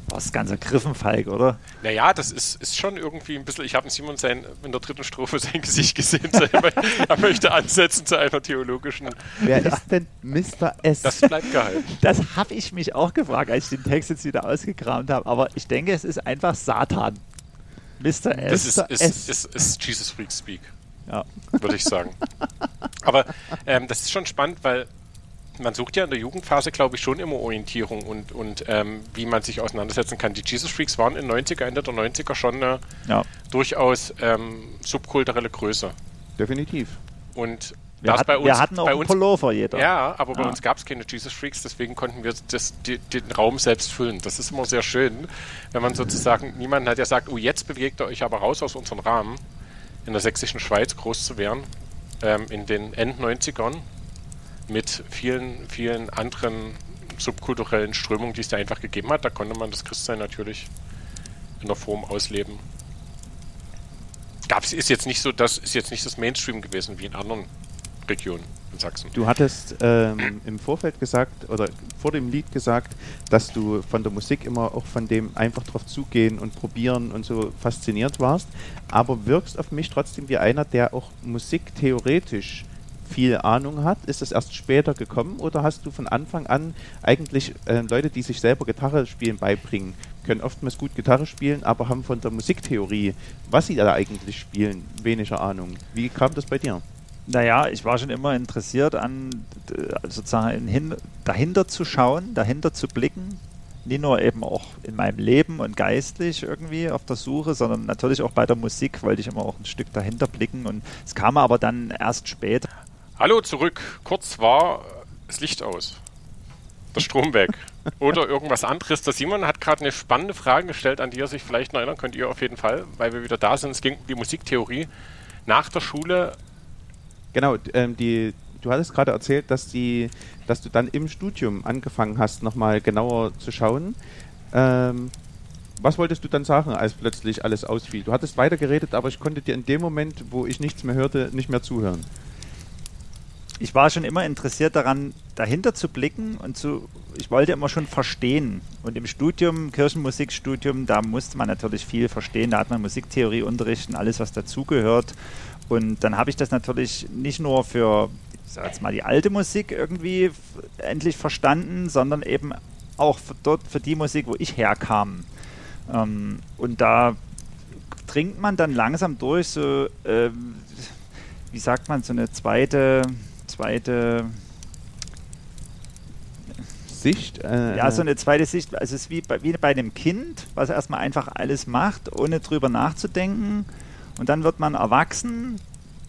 Das ist ganz Griffenfalk, oder? Naja, das ist, ist schon irgendwie ein bisschen. Ich habe Simon sein, in der dritten Strophe sein Gesicht gesehen. er möchte ansetzen zu einer theologischen. Wer ist denn Mr. S? Das bleibt geheim. Das habe ich mich auch gefragt, als ich den Text jetzt wieder ausgekramt habe. Aber ich denke, es ist einfach Satan. Mr. Das S. ist, Mr. ist, S. ist, ist Jesus Freak Speak, Ja. würde ich sagen. Aber ähm, das ist schon spannend, weil man sucht ja in der Jugendphase, glaube ich, schon immer Orientierung und, und ähm, wie man sich auseinandersetzen kann. Die Jesus Freaks waren in 90er, Ende der 90er schon eine ja. durchaus ähm, subkulturelle Größe. Definitiv. Und Wir, das hatten, bei uns, wir hatten auch bei uns Pullover jeder. Ja, aber bei Ja. uns gab es keine Jesus Freaks, deswegen konnten wir das, die, den Raum selbst füllen. Das ist immer sehr schön, wenn man sozusagen niemanden hat, der sagt, oh, jetzt bewegt ihr euch aber raus aus unserem Rahmen, in der sächsischen Schweiz groß zu werden, ähm, in den End-90ern mit vielen, vielen anderen subkulturellen Strömungen, die es da einfach gegeben hat. Da konnte man das Christsein natürlich in der Form ausleben. Gab's, ist jetzt nicht so, das ist jetzt nicht das Mainstream gewesen wie in anderen Regionen in Sachsen. Du hattest ähm, im Vorfeld gesagt oder vor dem Lied gesagt, dass du von der Musik immer auch von dem einfach drauf zugehen und probieren und so fasziniert warst, aber wirkst auf mich trotzdem wie einer, der auch Musik theoretisch viel Ahnung hat. Ist das erst später gekommen oder hast du von Anfang an eigentlich äh, Leute, die sich selber Gitarre spielen, beibringen, können oftmals gut Gitarre spielen, aber haben von der Musiktheorie, was sie da eigentlich spielen, weniger Ahnung. Wie kam das bei dir? Naja, ich war schon immer interessiert an äh, sozusagen hin, dahinter zu schauen, dahinter zu blicken. Nicht nur eben auch in meinem Leben und geistlich irgendwie auf der Suche, sondern natürlich auch bei der Musik wollte ich immer auch ein Stück dahinter blicken. Und es kam aber dann erst später. Hallo zurück. Kurz war das Licht aus. Der Strom weg. <laughs> Oder irgendwas anderes. Der Simon hat gerade eine spannende Frage gestellt, an die er sich vielleicht noch erinnern könnt, ihr auf jeden Fall, weil wir wieder da sind. Es ging um die Musiktheorie. Nach der Schule, Genau, ähm, die, du hattest gerade erzählt, dass, die, dass du dann im Studium angefangen hast, nochmal genauer zu schauen. Ähm, was wolltest du dann sagen, als plötzlich alles ausfiel? Du hattest weitergeredet, aber ich konnte dir in dem Moment, wo ich nichts mehr hörte, nicht mehr zuhören. Ich war schon immer interessiert daran, dahinter zu blicken und zu, ich wollte immer schon verstehen. Und im Studium, Kirchenmusikstudium, da musste man natürlich viel verstehen. Da hat man Musiktheorieunterricht und alles, was dazugehört. Und dann habe ich das natürlich nicht nur für, ich sag jetzt mal, die alte Musik irgendwie endlich verstanden, sondern eben auch für dort für die Musik, wo ich herkam. Ähm, und da dringt man dann langsam durch, so, ähm, wie sagt man, so eine zweite, zweite, Sicht? Äh, ja, so eine zweite Sicht. Also es ist wie bei, wie bei einem Kind, was erstmal einfach alles macht, ohne drüber nachzudenken. Und dann wird man erwachsen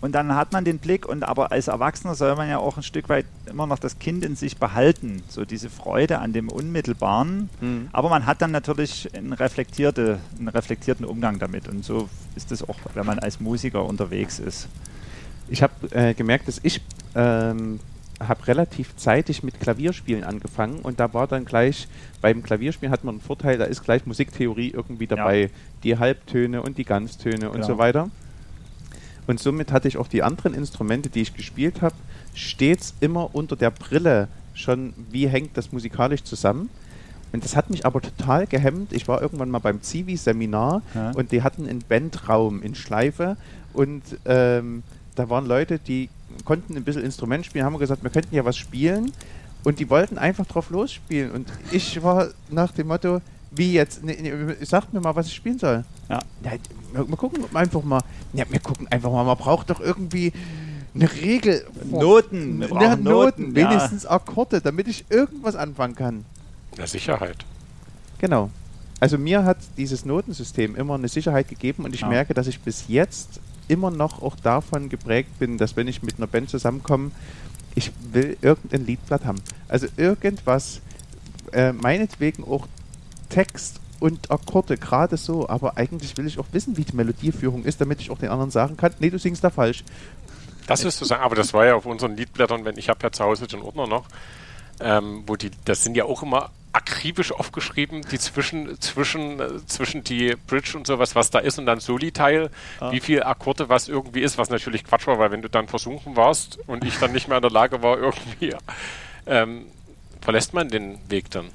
und dann hat man den Blick. Und aber als Erwachsener soll man ja auch ein Stück weit immer noch das Kind in sich behalten. So diese Freude an dem Unmittelbaren. Mhm. Aber man hat dann natürlich einen, reflektierte, einen reflektierten Umgang damit. Und so ist es auch, wenn man als Musiker unterwegs ist. Ich habe äh, gemerkt, dass ich ähm, habe relativ zeitig mit Klavierspielen angefangen und da war dann gleich, beim Klavierspielen hat man einen Vorteil, da ist gleich Musiktheorie irgendwie dabei. Die Halbtöne und die Ganztöne und Genau. so weiter. Und somit hatte ich auch die anderen Instrumente, die ich gespielt habe, stets immer unter der Brille schon, wie hängt das musikalisch zusammen. Und das hat mich aber total gehemmt. Ich war irgendwann mal beim Zivi-Seminar Ja. und die hatten einen Bandraum in Schleife und ähm, da waren Leute, die konnten ein bisschen Instrument spielen, haben gesagt, wir könnten ja was spielen und die wollten einfach drauf losspielen und ich war nach dem Motto, wie jetzt, ne, ne, sagt mir mal, was ich spielen soll. Ja. Ja, wir, wir gucken einfach mal, ja, wir gucken einfach mal, man braucht doch irgendwie eine Regel. Noten, wir Ja, brauchen Noten, Noten, ja. wenigstens Akkorde, damit ich irgendwas anfangen kann. na Sicherheit. Genau. Also mir hat dieses Notensystem immer eine Sicherheit gegeben und ich Ja. merke, dass ich bis jetzt immer noch auch davon geprägt bin, dass wenn ich mit einer Band zusammenkomme, ich will irgendein Liedblatt haben. Also irgendwas, äh, meinetwegen auch Text und Akkorde, gerade so, aber eigentlich will ich auch wissen, wie die Melodieführung ist, damit ich auch den anderen sagen kann, nee, du singst da falsch. Das wirst du sagen, aber das war ja auf unseren Liedblättern, wenn ich habe ja zu Hause den Ordner noch, ähm, wo die, das sind ja auch immer akribisch aufgeschrieben, die zwischen, zwischen, äh, zwischen die Bridge und sowas, was da ist und dann Soli-Teil, Ah. wie viel Akkorde was irgendwie ist, was natürlich Quatsch war, weil wenn du dann versunken warst und ich dann nicht mehr in der Lage war, <laughs> irgendwie, ähm, verlässt man den Weg dann.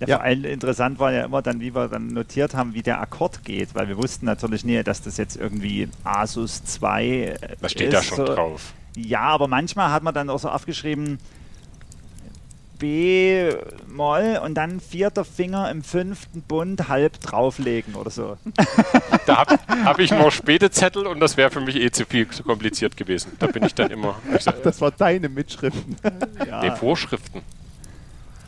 Ja, Ja. Vor allem interessant war ja immer dann, wie wir dann notiert haben, wie der Akkord geht, weil wir wussten natürlich nie, dass das jetzt irgendwie Asus 2 äh, Da steht ist, ja schon so. drauf. Ja, aber manchmal hat man dann auch so aufgeschrieben B Moll und dann vierter Finger im fünften Bund halb drauflegen oder so. <laughs> Da habe hab ich nur späte Zettel und das wäre für mich eh zu viel zu kompliziert gewesen. Da bin ich dann immer. Ich sag, Das war deine Mitschriften. Ja, <laughs> nee, Vorschriften.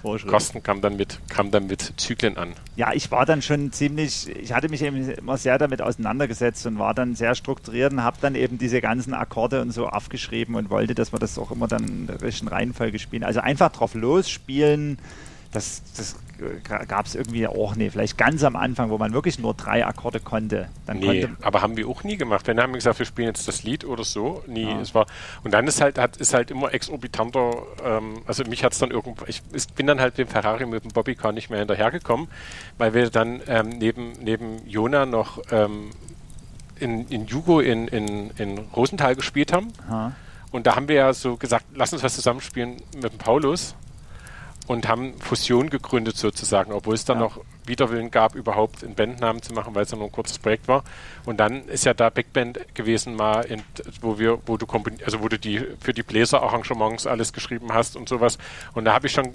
Vorschrift. Kosten kam dann mit, kam dann mit Zyklen an. Ja, ich war dann schon ziemlich, ich hatte mich eben immer sehr damit auseinandergesetzt und war dann sehr strukturiert und habe dann eben diese ganzen Akkorde und so aufgeschrieben und wollte, dass wir das auch immer dann in der richtigen Reihenfolge spielen. Also einfach drauf losspielen, das, das gab es irgendwie auch nicht. Vielleicht ganz am Anfang, wo man wirklich nur drei Akkorde konnte. Dann Nee, konnte aber haben wir auch nie gemacht. Wenn haben wir gesagt, wir spielen jetzt das Lied oder so. Nie, Ja. es war und dann ist halt hat, ist halt immer exorbitanter. Ähm, also mich hat es dann irgendwo. Ich ist, bin dann halt mit dem Ferrari mit dem Bobbycar nicht mehr hinterhergekommen, weil wir dann ähm, neben neben Jona noch ähm, in, in Jugo in, in, in Rosenthal gespielt haben. Aha. Und da haben wir ja so gesagt, lass uns was zusammenspielen mit dem Paulus und haben Fusion gegründet sozusagen, obwohl es dann Ja. noch Widerwillen gab, überhaupt einen Bandnamen zu machen, weil es ja nur ein kurzes Projekt war. Und dann ist ja da Big Band gewesen, mal, in, wo wir, wo du also wo du die für die Bläserarrangements alles geschrieben hast und sowas. Und da habe ich schon,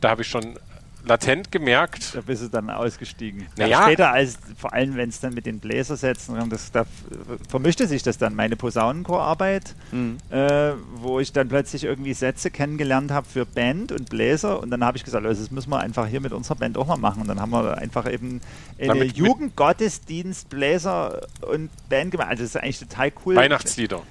da habe ich schon latent gemerkt, Da bist du dann ausgestiegen. Naja. Ja, später, als, vor allem wenn es dann mit den Bläsersätzen, das, da vermischte sich das dann, meine Posaunenchorarbeit, Mhm. äh, wo ich dann plötzlich irgendwie Sätze kennengelernt habe für Band und Bläser und dann habe ich gesagt, also das müssen wir einfach hier mit unserer Band auch mal machen und dann haben wir einfach eben eine Jugendgottesdienst, Bläser und Band gemacht. Also das ist eigentlich total cool. Weihnachtslieder.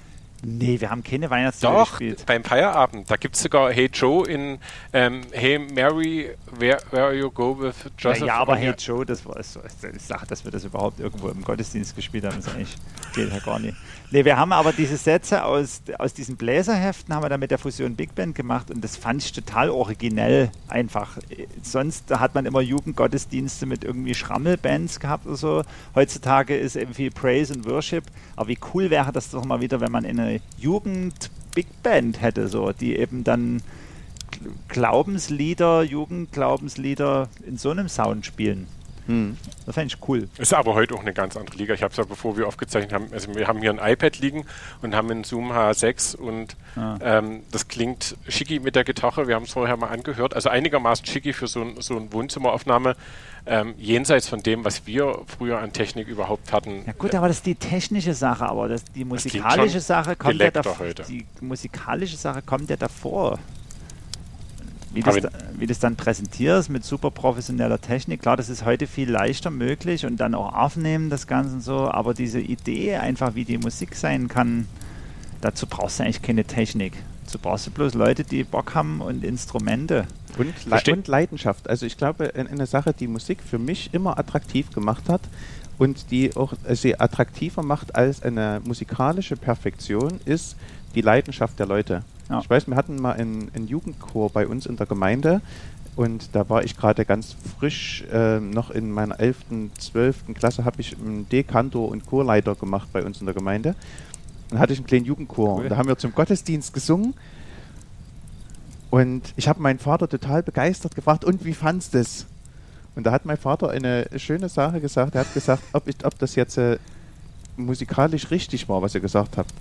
Nee, wir haben keine Weihnachtslieder Doch, gespielt. beim Feierabend. Da gibt es sogar Hey Joe in ähm, Hey Mary, where, where you go with Ja, Joseph. ja, aber Und Hey Joe, das war so, ich sage, dass wir das überhaupt irgendwo im Gottesdienst gespielt haben, ist eigentlich geht ja gar nicht. Nee, wir haben aber diese Sätze aus, aus diesen Bläserheften haben wir dann mit der Fusion Big Band gemacht und das fand ich total originell einfach. Sonst hat man immer Jugendgottesdienste mit irgendwie Schrammelbands gehabt oder so. Heutzutage ist eben viel Praise und Worship. Aber wie cool wäre das doch mal wieder, wenn man eine Jugend Big Band hätte, so, die eben dann Glaubenslieder, Jugendglaubenslieder in so einem Sound spielen. Hm. Das fände ich cool. Ist aber heute auch eine ganz andere Liga. Ich habe es ja, bevor wir aufgezeichnet haben, also wir haben hier ein iPad liegen und haben einen Zoom H6 und Ah. ähm, das klingt schicki mit der Gitarre. Wir haben es vorher mal angehört. Also einigermaßen schicki für so, ein, so eine Wohnzimmeraufnahme. Ähm, jenseits von dem, was wir früher an Technik überhaupt hatten. Ja gut, aber das ist die technische Sache, aber das, die musikalische schon Sache kommt ja davor. Die musikalische Sache kommt ja davor. Wie das, da, wie das dann präsentierst mit super professioneller Technik, klar, das ist heute viel leichter möglich und dann auch aufnehmen das Ganze und so, aber diese Idee einfach, wie die Musik sein kann, dazu brauchst du eigentlich keine Technik. Dazu brauchst du bloß Leute, die Bock haben und Instrumente. Und, Le und Leidenschaft. Also ich glaube, ein- eine Sache, die Musik für mich immer attraktiv gemacht hat und die auch sie attraktiver macht als eine musikalische Perfektion, ist die Leidenschaft der Leute. Ja. Ich weiß, wir hatten mal einen, einen Jugendchor bei uns in der Gemeinde und da war ich gerade ganz frisch, ähm, noch in meiner 11., 12. Klasse habe ich einen D-Kantor und Chorleiter gemacht bei uns in der Gemeinde. Dann hatte ich einen kleinen Jugendchor Cool. und da haben wir zum Gottesdienst gesungen und ich habe meinen Vater total begeistert gefragt, und wie fandst du es? Und da hat mein Vater eine schöne Sache gesagt. Er hat gesagt, ob, ich, ob das jetzt äh, musikalisch richtig war, was ihr gesagt habt.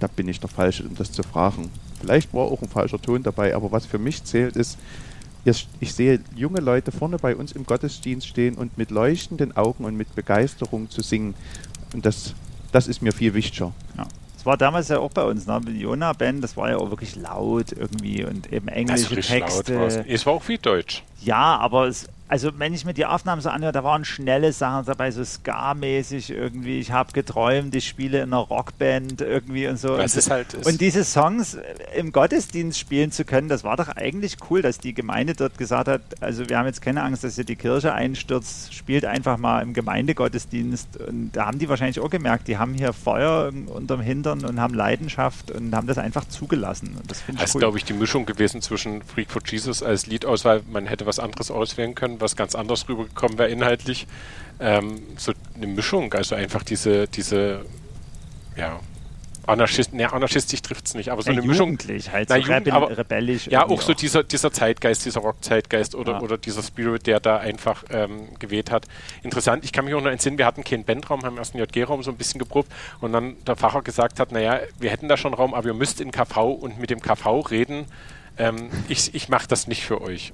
Da bin ich der Falsche, um das zu fragen. Vielleicht war auch ein falscher Ton dabei, aber was für mich zählt, ist, ich, ich sehe junge Leute vorne bei uns im Gottesdienst stehen und mit leuchtenden Augen und mit Begeisterung zu singen. Und das, das ist mir viel wichtiger. Ja. Das war damals ja auch bei uns, ne? Die Jona-Band, das war ja auch wirklich laut irgendwie und eben englische laut Texte. war's. Es war auch wie Deutsch. Ja, aber es, also wenn ich mir die Aufnahmen so anhöre, da waren schnelle Sachen dabei, so Ska-mäßig irgendwie. Ich habe geträumt, ich spiele in einer Rockband irgendwie und so. Was und, halt ist. und diese Songs im Gottesdienst spielen zu können, das war doch eigentlich cool, dass die Gemeinde dort gesagt hat, also wir haben jetzt keine Angst, dass hier die Kirche einstürzt, spielt einfach mal im Gemeindegottesdienst. Und da haben die wahrscheinlich auch gemerkt, die haben hier Feuer unterm Hintern und haben Leidenschaft und haben das einfach zugelassen. Und das finde Das ich ist, cool. glaube ich, die Mischung gewesen zwischen Freak for Jesus als Liedauswahl. Man hätte was anderes auswählen können, was ganz anders rübergekommen wäre inhaltlich. Ähm, so eine Mischung, also einfach diese, diese, ja, Anarchist, ne, anarchistisch trifft es nicht, aber so Ja, eine Mischung. jugendlich, halt Na, so Jugend, aber- rebellisch. Ja, auch so dieser, dieser Zeitgeist, dieser Rock-Zeitgeist oder, Ja. oder dieser Spirit, der da einfach ähm, geweht hat. Interessant, ich kann mich auch noch entsinnen, wir hatten keinen Bandraum, haben erst einen JG-Raum so ein bisschen geprobt und dann der Pfarrer gesagt hat, naja, wir hätten da schon Raum, aber ihr müsst in KV und mit dem KV reden. Ähm, ich ich mache das nicht für euch.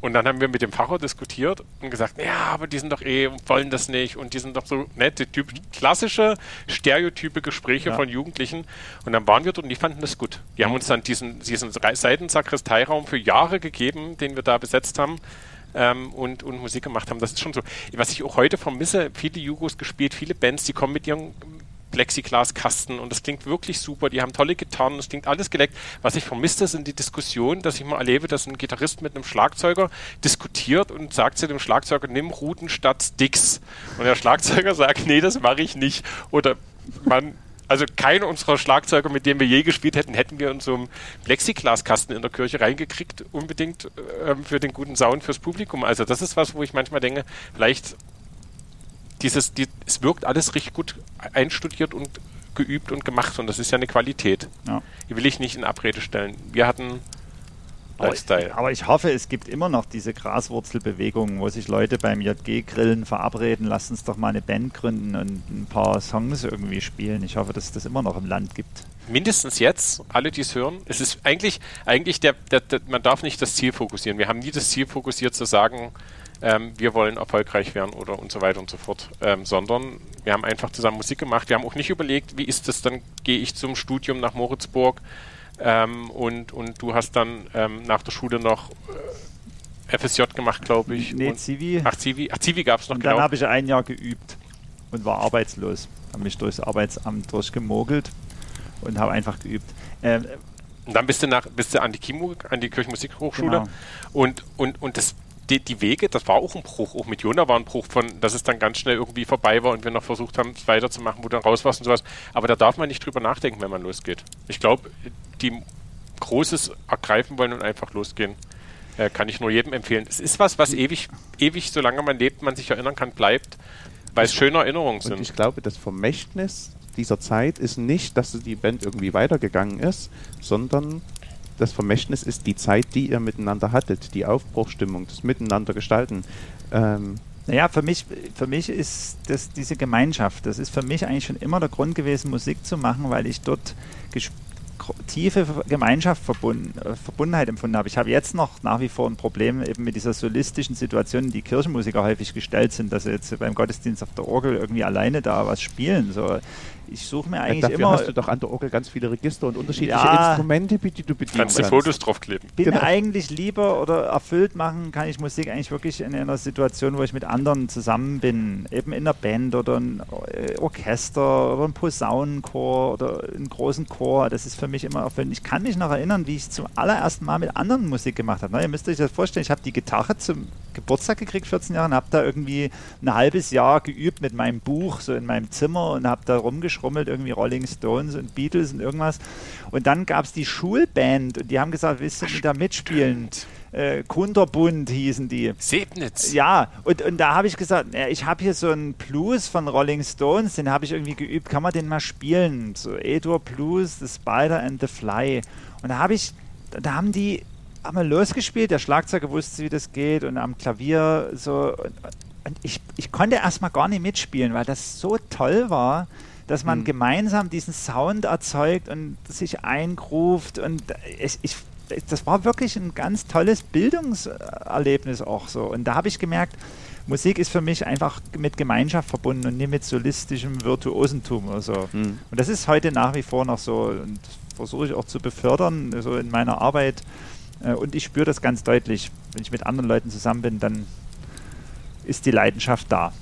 Und dann haben wir mit dem Pfarrer diskutiert und gesagt, ja, aber die sind doch eh, wollen das nicht und die sind doch so nette, typ, klassische, stereotype Gespräche Ja. von Jugendlichen. Und dann waren wir dort und die fanden das gut. Die haben uns dann diesen, diesen Seitensakristeiraum für Jahre gegeben, den wir da besetzt haben. Ähm, und, und Musik gemacht haben. Das ist schon so. Was ich auch heute vermisse, viele Jugos gespielt, viele Bands, die kommen mit ihren Plexiglaskasten und das klingt wirklich super. Die haben tolle Gitarren, das klingt alles geleckt. Was ich vermisse, sind die Diskussionen, dass ich mal erlebe, dass ein Gitarrist mit einem Schlagzeuger diskutiert und sagt zu dem Schlagzeuger, nimm Ruten statt Sticks. Und der Schlagzeuger sagt, nee, das mache ich nicht. Oder man, also keiner unserer Schlagzeuger, mit dem wir je gespielt hätten, hätten wir in so einem Plexiglaskasten in der Kirche reingekriegt, unbedingt ähm, für den guten Sound fürs Publikum. Also das ist was, wo ich manchmal denke, vielleicht dieses, die, es wirkt alles richtig gut einstudiert und geübt und gemacht und das ist ja eine Qualität. Ja. Die will ich nicht in Abrede stellen. Wir hatten Aber, Lifestyle. aber ich hoffe, es gibt immer noch diese Graswurzelbewegung, wo sich Leute beim JG-Grillen verabreden, lasst uns doch mal eine Band gründen und ein paar Songs irgendwie spielen. Ich hoffe, dass es das immer noch im Land gibt. Mindestens jetzt, alle, die es hören, es ist eigentlich, eigentlich der, der, der, man darf nicht das Ziel fokussieren. Wir haben nie das Ziel fokussiert zu sagen, ähm, wir wollen erfolgreich werden oder und so weiter und so fort, ähm, sondern wir haben einfach zusammen Musik gemacht. Wir haben auch nicht überlegt, wie ist das, dann gehe ich zum Studium nach Moritzburg ähm, und, und du hast dann ähm, nach der Schule noch äh, FSJ gemacht, glaube ich. Nee, und, Zivi. ach, Zivi, ach, Zivi gab es noch, Und dann genau. habe ich ein Jahr geübt und war arbeitslos. Habe mich durchs Arbeitsamt durchgemogelt und habe einfach geübt. Ähm, Und dann bist du nach, bist du an die KIMU, an die Kirchenmusikhochschule Genau. und, und, und das, die, die Wege, das war auch ein Bruch, auch mit Jona war ein Bruch von, dass es dann ganz schnell irgendwie vorbei war und wir noch versucht haben, es weiterzumachen, wo dann raus warst und sowas. Aber da darf man nicht drüber nachdenken, wenn man losgeht. Ich glaube, die Großes ergreifen wollen und einfach losgehen, äh, kann ich nur jedem empfehlen. Es ist was, was ewig, ewig, solange man lebt, man sich erinnern kann, bleibt, weil es schöne Erinnerungen Und sind. ich glaube, das Vermächtnis dieser Zeit ist nicht, dass die Band irgendwie weitergegangen ist, sondern das Vermächtnis ist die Zeit, die ihr miteinander hattet, die Aufbruchstimmung, das Miteinander gestalten. Ähm, Naja, für mich, für mich ist das diese Gemeinschaft, das ist für mich eigentlich schon immer der Grund gewesen, Musik zu machen, weil ich dort tiefe Gemeinschaft verbunden, äh, Verbundenheit empfunden habe. Ich habe jetzt noch nach wie vor ein Problem eben mit dieser solistischen Situation, in die Kirchenmusiker häufig gestellt sind, dass sie jetzt beim Gottesdienst auf der Orgel irgendwie alleine da was spielen. So, ich suche mir eigentlich dafür immer hast du doch an der Orgel ganz viele Register und unterschiedliche Ja. Instrumente, die du bedienen Kannst du kannst. Fotos draufkleben. bin Genau. eigentlich lieber oder erfüllt machen kann ich Musik eigentlich wirklich in einer Situation, wo ich mit anderen zusammen bin. Eben in einer Band oder ein äh, Orchester oder ein Posaunenchor oder einen großen Chor. Das ist für mich immer erfüllend. Ich kann mich noch erinnern, wie ich zum allerersten Mal mit anderen Musik gemacht habe. Na, ihr müsst euch das vorstellen, ich habe die Gitarre zum Geburtstag gekriegt, 14 Jahre, und habe da irgendwie ein halbes Jahr geübt mit meinem Buch, so in meinem Zimmer und habe da rumgeschrummelt, irgendwie Rolling Stones und Beatles und irgendwas. Und dann gab es die Schulband und die haben gesagt, willst du da mitspielen? Äh, Kunterbund hießen die. Sebnitz. Ja, und, und da habe ich gesagt, ich habe hier so einen Blues von Rolling Stones, den habe ich irgendwie geübt, kann man den mal spielen? So Edward Blues, The Spider and the Fly. Und da habe ich, da haben die, haben wir losgespielt, der Schlagzeuger wusste, wie das geht und am Klavier so. Und, und ich, ich konnte erstmal gar nicht mitspielen, weil das so toll war, dass man Mhm. gemeinsam diesen Sound erzeugt und sich eingruft und ich, ich das war wirklich ein ganz tolles Bildungserlebnis auch so. Und da habe ich gemerkt, Musik ist für mich einfach mit Gemeinschaft verbunden und nicht mit solistischem Virtuosentum oder so. Hm. Und das ist heute nach wie vor noch so und das versuche ich auch zu befördern, so in meiner Arbeit. Äh, Und ich spüre das ganz deutlich. Wenn ich mit anderen Leuten zusammen bin, dann ist die Leidenschaft da.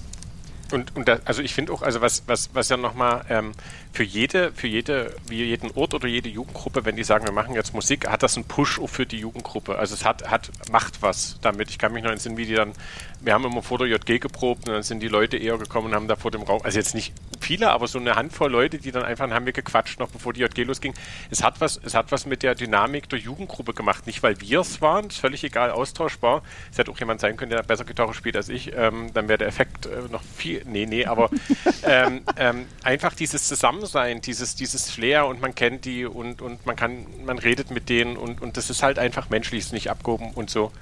Und, und da, also ich finde auch, also was, was, was ja nochmal ähm, für jede, für jede, wie jeden Ort oder jede Jugendgruppe, wenn die sagen, wir machen jetzt Musik, hat das einen Push für die Jugendgruppe. Also es hat, hat, macht was damit. Ich kann mich noch entsinnen, wie die dann, wir haben immer vor der JG geprobt und dann sind die Leute eher gekommen und haben da vor dem Raum, also jetzt nicht viele, aber so eine Handvoll Leute, die dann einfach haben wir gequatscht, noch bevor die JG losging. Es hat was, es hat was mit der Dynamik der Jugendgruppe gemacht. Nicht, weil wir es waren, ist völlig egal, austauschbar. Es hätte auch jemand sein können, der besser Gitarre spielt als ich, ähm, dann wäre der Effekt äh, noch viel, nee, nee, aber <laughs> ähm, ähm, einfach dieses Zusammensein, dieses, dieses Flair und man kennt die und, und man kann, man redet mit denen und, und das ist halt einfach menschlich, ist nicht abgehoben und so.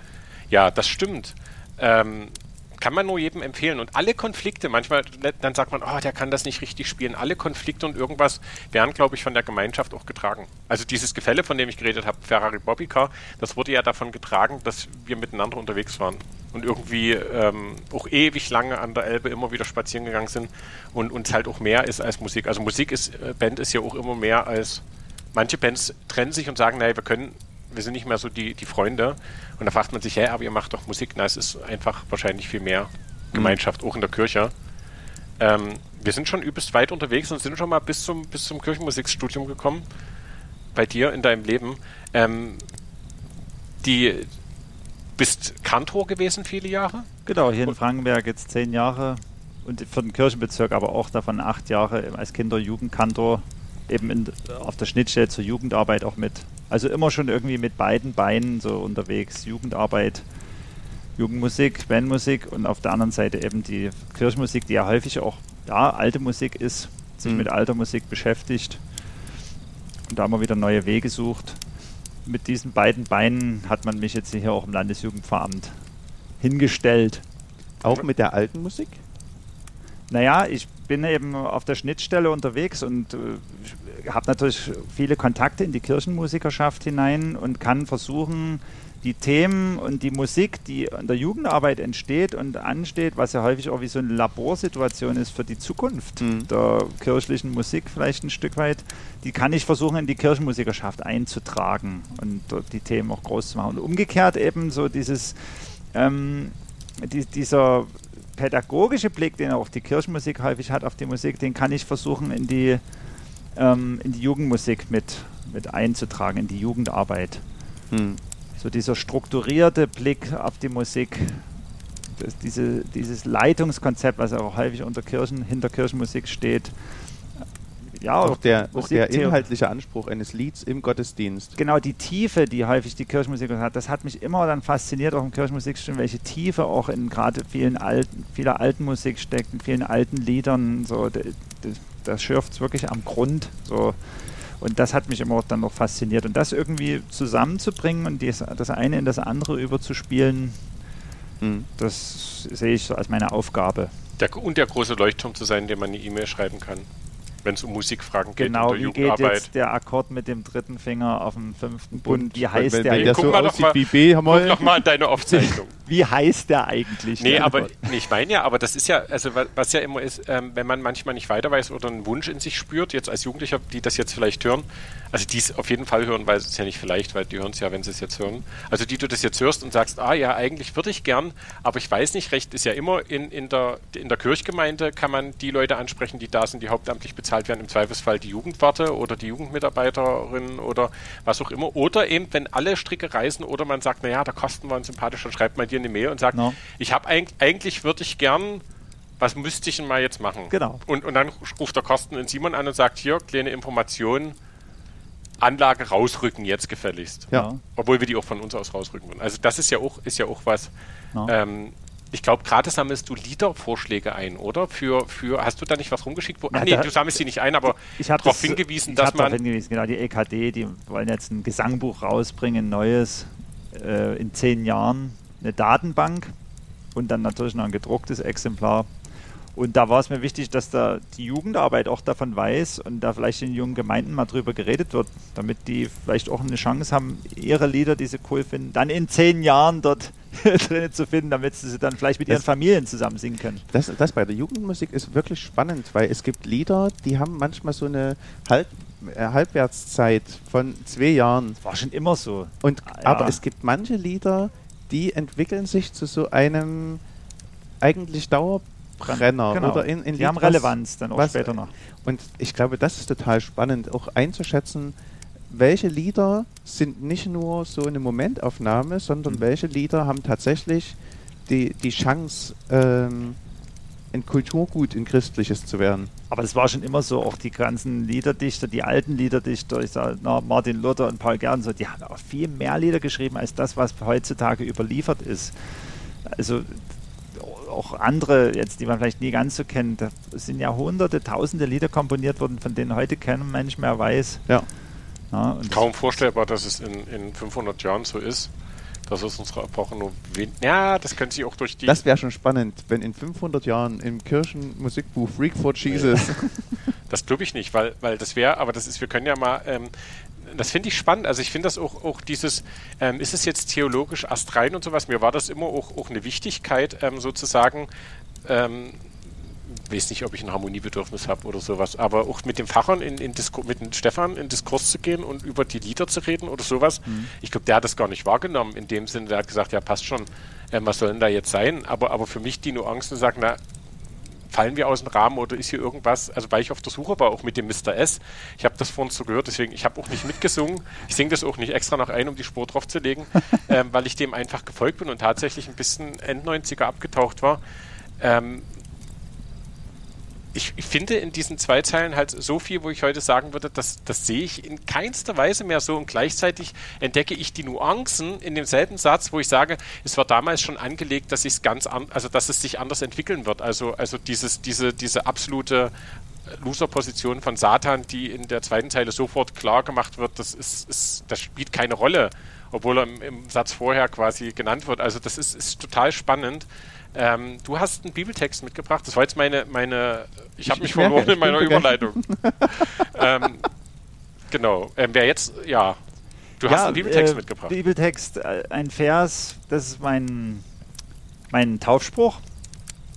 Ja, das stimmt. Ähm, kann man nur jedem empfehlen. Und alle Konflikte, manchmal, dann sagt man, oh, der kann das nicht richtig spielen. Alle Konflikte und irgendwas werden, glaube ich, von der Gemeinschaft auch getragen. Also dieses Gefälle, von dem ich geredet habe, Ferrari Bobbycar, das wurde ja davon getragen, dass wir miteinander unterwegs waren. Und irgendwie ähm, auch ewig lange an der Elbe immer wieder spazieren gegangen sind und uns halt auch mehr ist als Musik. Also Musik ist, äh, Band ist ja auch immer mehr als, manche Bands trennen sich und sagen, naja, wir können wir sind nicht mehr so die, die Freunde. Und da fragt man sich, hä, aber ihr macht doch Musik. Na, es ist einfach wahrscheinlich viel mehr Gemeinschaft, mhm. auch in der Kirche. Ähm, wir sind schon übelst weit unterwegs und sind schon mal bis zum, bis zum Kirchenmusikstudium gekommen. Bei dir in deinem Leben. Ähm, die bist Kantor gewesen viele Jahre? Genau, hier in Frankenberg jetzt zehn Jahre und für den Kirchenbezirk aber auch davon acht Jahre als Kinder-Jugendkantor eben in, auf der Schnittstelle zur Jugendarbeit auch mit. Also immer schon irgendwie mit beiden Beinen so unterwegs. Jugendarbeit, Jugendmusik, Bandmusik und auf der anderen Seite eben die Kirchenmusik, die ja häufig auch ja, alte Musik ist, sich mhm. mit alter Musik beschäftigt und da haben wir wieder neue Wege sucht. Mit diesen beiden Beinen hat man mich jetzt hier auch im Landesjugendveramt hingestellt. Auch mit der alten Musik? Naja, ich bin eben auf der Schnittstelle unterwegs und äh, habe natürlich viele Kontakte in die Kirchenmusikerschaft hinein und kann versuchen, die Themen und die Musik, die in der Jugendarbeit entsteht und ansteht, was ja häufig auch wie so eine Laborsituation ist für die Zukunft mhm. der kirchlichen Musik vielleicht ein Stück weit, die kann ich versuchen in die Kirchenmusikerschaft einzutragen und dort die Themen auch groß zu machen. Und umgekehrt eben so dieses ähm, die, dieser pädagogische Blick, den auch die Kirchenmusik häufig hat auf die Musik, den kann ich versuchen in die, ähm, in die Jugendmusik mit, mit einzutragen, in die Jugendarbeit. Hm. So dieser strukturierte Blick auf die Musik, diese, dieses Leitungskonzept, was auch häufig unter Kirchen, hinter Kirchenmusik steht, ja, auch der, auch der inhaltliche Anspruch eines Lieds im Gottesdienst. Genau, die Tiefe, die häufig die Kirchenmusik hat, das hat mich immer dann fasziniert, auch im Kirchenmusikstudium, welche Tiefe auch in gerade vielen alten, vieler alten Musik steckt, in vielen alten Liedern. So, das schürft es wirklich am Grund. So. Und das hat mich immer dann noch fasziniert. Und das irgendwie zusammenzubringen und dies, das eine in das andere überzuspielen, mhm. das sehe ich so als meine Aufgabe. Der, und der große Leuchtturm zu sein, dem man eine E-Mail schreiben kann wenn es um Musikfragen geht genau, in der wie Jugendarbeit. Geht jetzt der Akkord mit dem dritten Finger auf dem fünften Bund, wie heißt wenn, der? Wenn der so aussieht mal, wie B, haben wir guck mal deine Aufzeichnung. Wie heißt der eigentlich? Nee, aber nee, ich meine ja, aber das ist ja, also was ja immer ist, ähm, wenn man manchmal nicht weiter weiß oder einen Wunsch in sich spürt, jetzt als Jugendlicher, die das jetzt vielleicht hören, also die es auf jeden Fall hören, weil es ist ja nicht vielleicht, weil die hören es ja, wenn sie es jetzt hören. Also die du das jetzt hörst und sagst, ah ja, eigentlich würde ich gern, aber ich weiß nicht, recht ist ja immer in, in, der, in der Kirchgemeinde kann man die Leute ansprechen, die da sind, die hauptamtlich bezahlt werden, im Zweifelsfall die Jugendwarte oder die Jugendmitarbeiterin oder was auch immer. Oder eben, wenn alle Stricke reißen oder man sagt, naja, da kosten wir uns sympathisch, dann schreibt man dir eine Mail und sagt, no. ich habe eigentlich, eigentlich würde ich gern was müsste ich denn mal jetzt machen? Genau. Und, und dann ruft der Kosten in Simon an und sagt, hier, kleine Information, Anlage rausrücken jetzt gefälligst. Ja. Obwohl wir die auch von uns aus rausrücken würden. Also das ist ja auch, ist ja auch was. Ja. Ähm, ich glaube, gerade sammelst du Liedervorschläge ein, oder? Für, für, hast du da nicht was rumgeschickt? Wo, ja, ach nee, du sammelst sie nicht ein, aber ich habe darauf hingewiesen, ich dass man. hingewiesen, genau, die EKD, die wollen jetzt ein Gesangbuch rausbringen, neues, äh, in zehn Jahren, eine Datenbank und dann natürlich noch ein gedrucktes Exemplar und da war es mir wichtig, dass da die Jugendarbeit auch davon weiß und da vielleicht in jungen Gemeinden mal drüber geredet wird, damit die vielleicht auch eine Chance haben, ihre Lieder, die sie cool finden, dann in zehn Jahren dort <laughs> drin zu finden, damit sie sie dann vielleicht mit ihren das, Familien zusammen singen können. Das, das bei der Jugendmusik ist wirklich spannend, weil es gibt Lieder, die haben manchmal so eine Halb äh, Halbwertszeit von zwei Jahren. Das war schon immer so. Und, ja. Aber es gibt manche Lieder, die entwickeln sich zu so einem eigentlich Dauerbrenner Genau. oder in, in die haben Lied, was- Relevanz dann auch was- später noch. Und ich glaube, das ist total spannend, auch einzuschätzen, welche Lieder sind nicht nur so eine Momentaufnahme, sondern Mhm. welche Lieder haben tatsächlich die, die Chance, ähm, ein Kulturgut, in Christliches zu werden. Aber das war schon immer so, auch die ganzen Liederdichter, die alten Liederdichter, ich sag, na, Martin Luther und Paul Gern, so, die haben auch viel mehr Lieder geschrieben als das, was heutzutage überliefert ist. Also auch andere, jetzt, die man vielleicht nie ganz so kennt, da sind ja hunderte, tausende Lieder komponiert worden, von denen heute kein Mensch mehr weiß. Ja. Ja, und Kaum vorstellbar, dass es in, in 500 Jahren so ist, dass es unserer Epoche nur wen Ja, das könnte sich auch durch die. Das wäre schon spannend, wenn in 500 Jahren im Kirchenmusikbuch Freak for Jesus Das glaube ich nicht, weil, weil das wäre, aber das ist, wir können ja mal, ähm, das finde ich spannend. Also ich finde das auch, auch dieses, ähm, ist es jetzt theologisch astrein und sowas, mir war das immer auch, auch eine Wichtigkeit, ähm, sozusagen, ähm, weiß nicht, ob ich ein Harmoniebedürfnis habe oder sowas, aber auch mit den Pfarrern in, in mit dem Stefan in Diskurs zu gehen und über die Lieder zu reden oder sowas. Ich glaube, der hat das gar nicht wahrgenommen in dem Sinne, der hat gesagt, ja passt schon, ähm, was soll denn da jetzt sein? Aber, aber für mich die Nuancen sagen, na, fallen wir aus dem Rahmen oder ist hier irgendwas, also weil ich auf der Suche war, auch mit dem Mr. S. Ich habe das vorhin so gehört, deswegen, ich habe auch nicht mitgesungen. Ich singe das auch nicht extra noch ein, um die Spur drauf zu legen, <laughs> ähm, weil ich dem einfach gefolgt bin und tatsächlich ein bisschen End-90er abgetaucht war. Ähm, ich, ich finde in diesen zwei Zeilen halt so viel, wo ich heute sagen würde, das, das sehe ich in keinster Weise mehr so und gleichzeitig entdecke ich die Nuancen in demselben Satz, wo ich sage, es war damals schon angelegt, dass es ganz an, also dass es sich anders entwickeln wird. Also, also dieses, diese, diese absolute Loser-Position von Satan, die in der zweiten Zeile sofort klar gemacht wird, das ist, ist das spielt keine Rolle, obwohl er im, im Satz vorher quasi genannt wird. Also das ist, ist total spannend. Ähm, du hast einen Bibeltext mitgebracht. Das war jetzt meine, meine ich habe Ich- mich verloren in meiner. Überleitung. <laughs> ähm, genau. Ähm, wer jetzt, ja, du hast einen Bibeltext äh, mitgebracht. Bibeltext, äh, ein Vers, das ist mein, mein Taufspruch,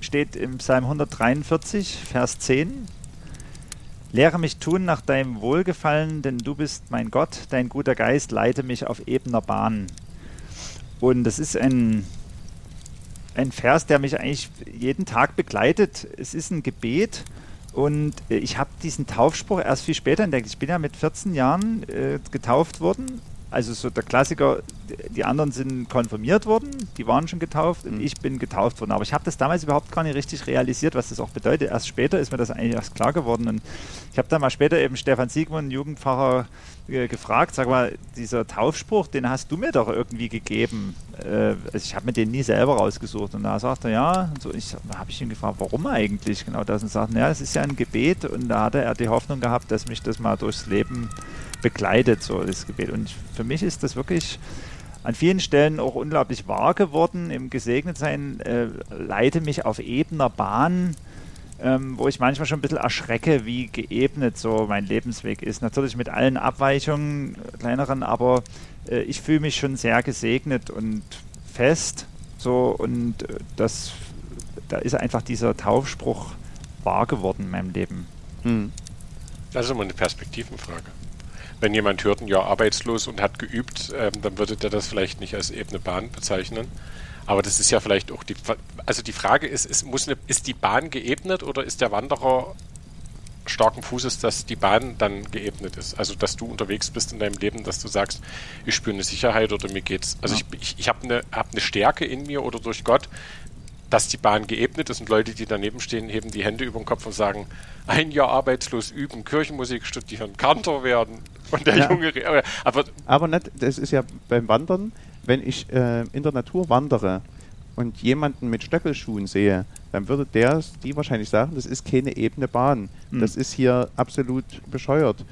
steht im Psalm 143, Vers 10. Lehre mich tun nach deinem Wohlgefallen, denn du bist mein Gott, dein guter Geist leite mich auf ebener Bahn. Und das ist ein, ein Vers, der mich eigentlich jeden Tag begleitet. Es ist ein Gebet und äh, ich habe diesen Taufspruch erst viel später entdeckt. Ich bin ja mit 14 Jahren äh, getauft worden. Also so der Klassiker, die anderen sind konfirmiert worden, die waren schon getauft und Mhm. ich bin getauft worden. Aber ich habe das damals überhaupt gar nicht richtig realisiert, was das auch bedeutet. Erst später ist mir das eigentlich erst klar geworden. Und ich habe dann mal später eben Stefan Siegmund, Jugendpfarrer, äh, gefragt, sag mal, dieser Taufspruch, den hast du mir doch irgendwie gegeben. Äh, also ich habe mir den nie selber rausgesucht. Und da sagt er, ja, und so, ich habe ich ihn gefragt, warum eigentlich genau das? Und sagt, ja, es ist ja ein Gebet und da hatte er die Hoffnung gehabt, dass mich das mal durchs Leben begleitet, so das Gebet. Und für mich ist das wirklich an vielen Stellen auch unglaublich wahr geworden. Im Gesegnetsein äh, leite mich auf ebener Bahn, ähm, wo ich manchmal schon ein bisschen erschrecke, wie geebnet so mein Lebensweg ist. Natürlich mit allen Abweichungen, äh, kleineren, aber äh, ich fühle mich schon sehr gesegnet und fest. So und äh, das, da ist einfach dieser Taufspruch wahr geworden in meinem Leben. Hm. Das ist immer eine Perspektivenfrage. Wenn jemand hört, ein Jahr arbeitslos und hat geübt, ähm, dann würde der das vielleicht nicht als ebene Bahn bezeichnen. Aber das ist ja vielleicht auch die, also die Frage ist, ist, muss eine, ist die Bahn geebnet oder ist der Wanderer starken Fußes, dass die Bahn dann geebnet ist? Also, dass du unterwegs bist in deinem Leben, dass du sagst, ich spüre eine Sicherheit oder mir geht's. Also, Ja. ich, ich, ich habe eine, hab eine Stärke in mir oder durch Gott, dass die Bahn geebnet ist und Leute, die daneben stehen, heben die Hände über den Kopf und sagen, ein Jahr arbeitslos üben, Kirchenmusik studieren, Kantor werden. Und der Ja. Junge, aber Aber nicht, das ist ja beim Wandern, wenn ich äh, in der Natur wandere und jemanden mit Stöckelschuhen sehe, dann würde der, die wahrscheinlich sagen, das ist keine ebene Bahn. Hm. Das ist hier absolut bescheuert.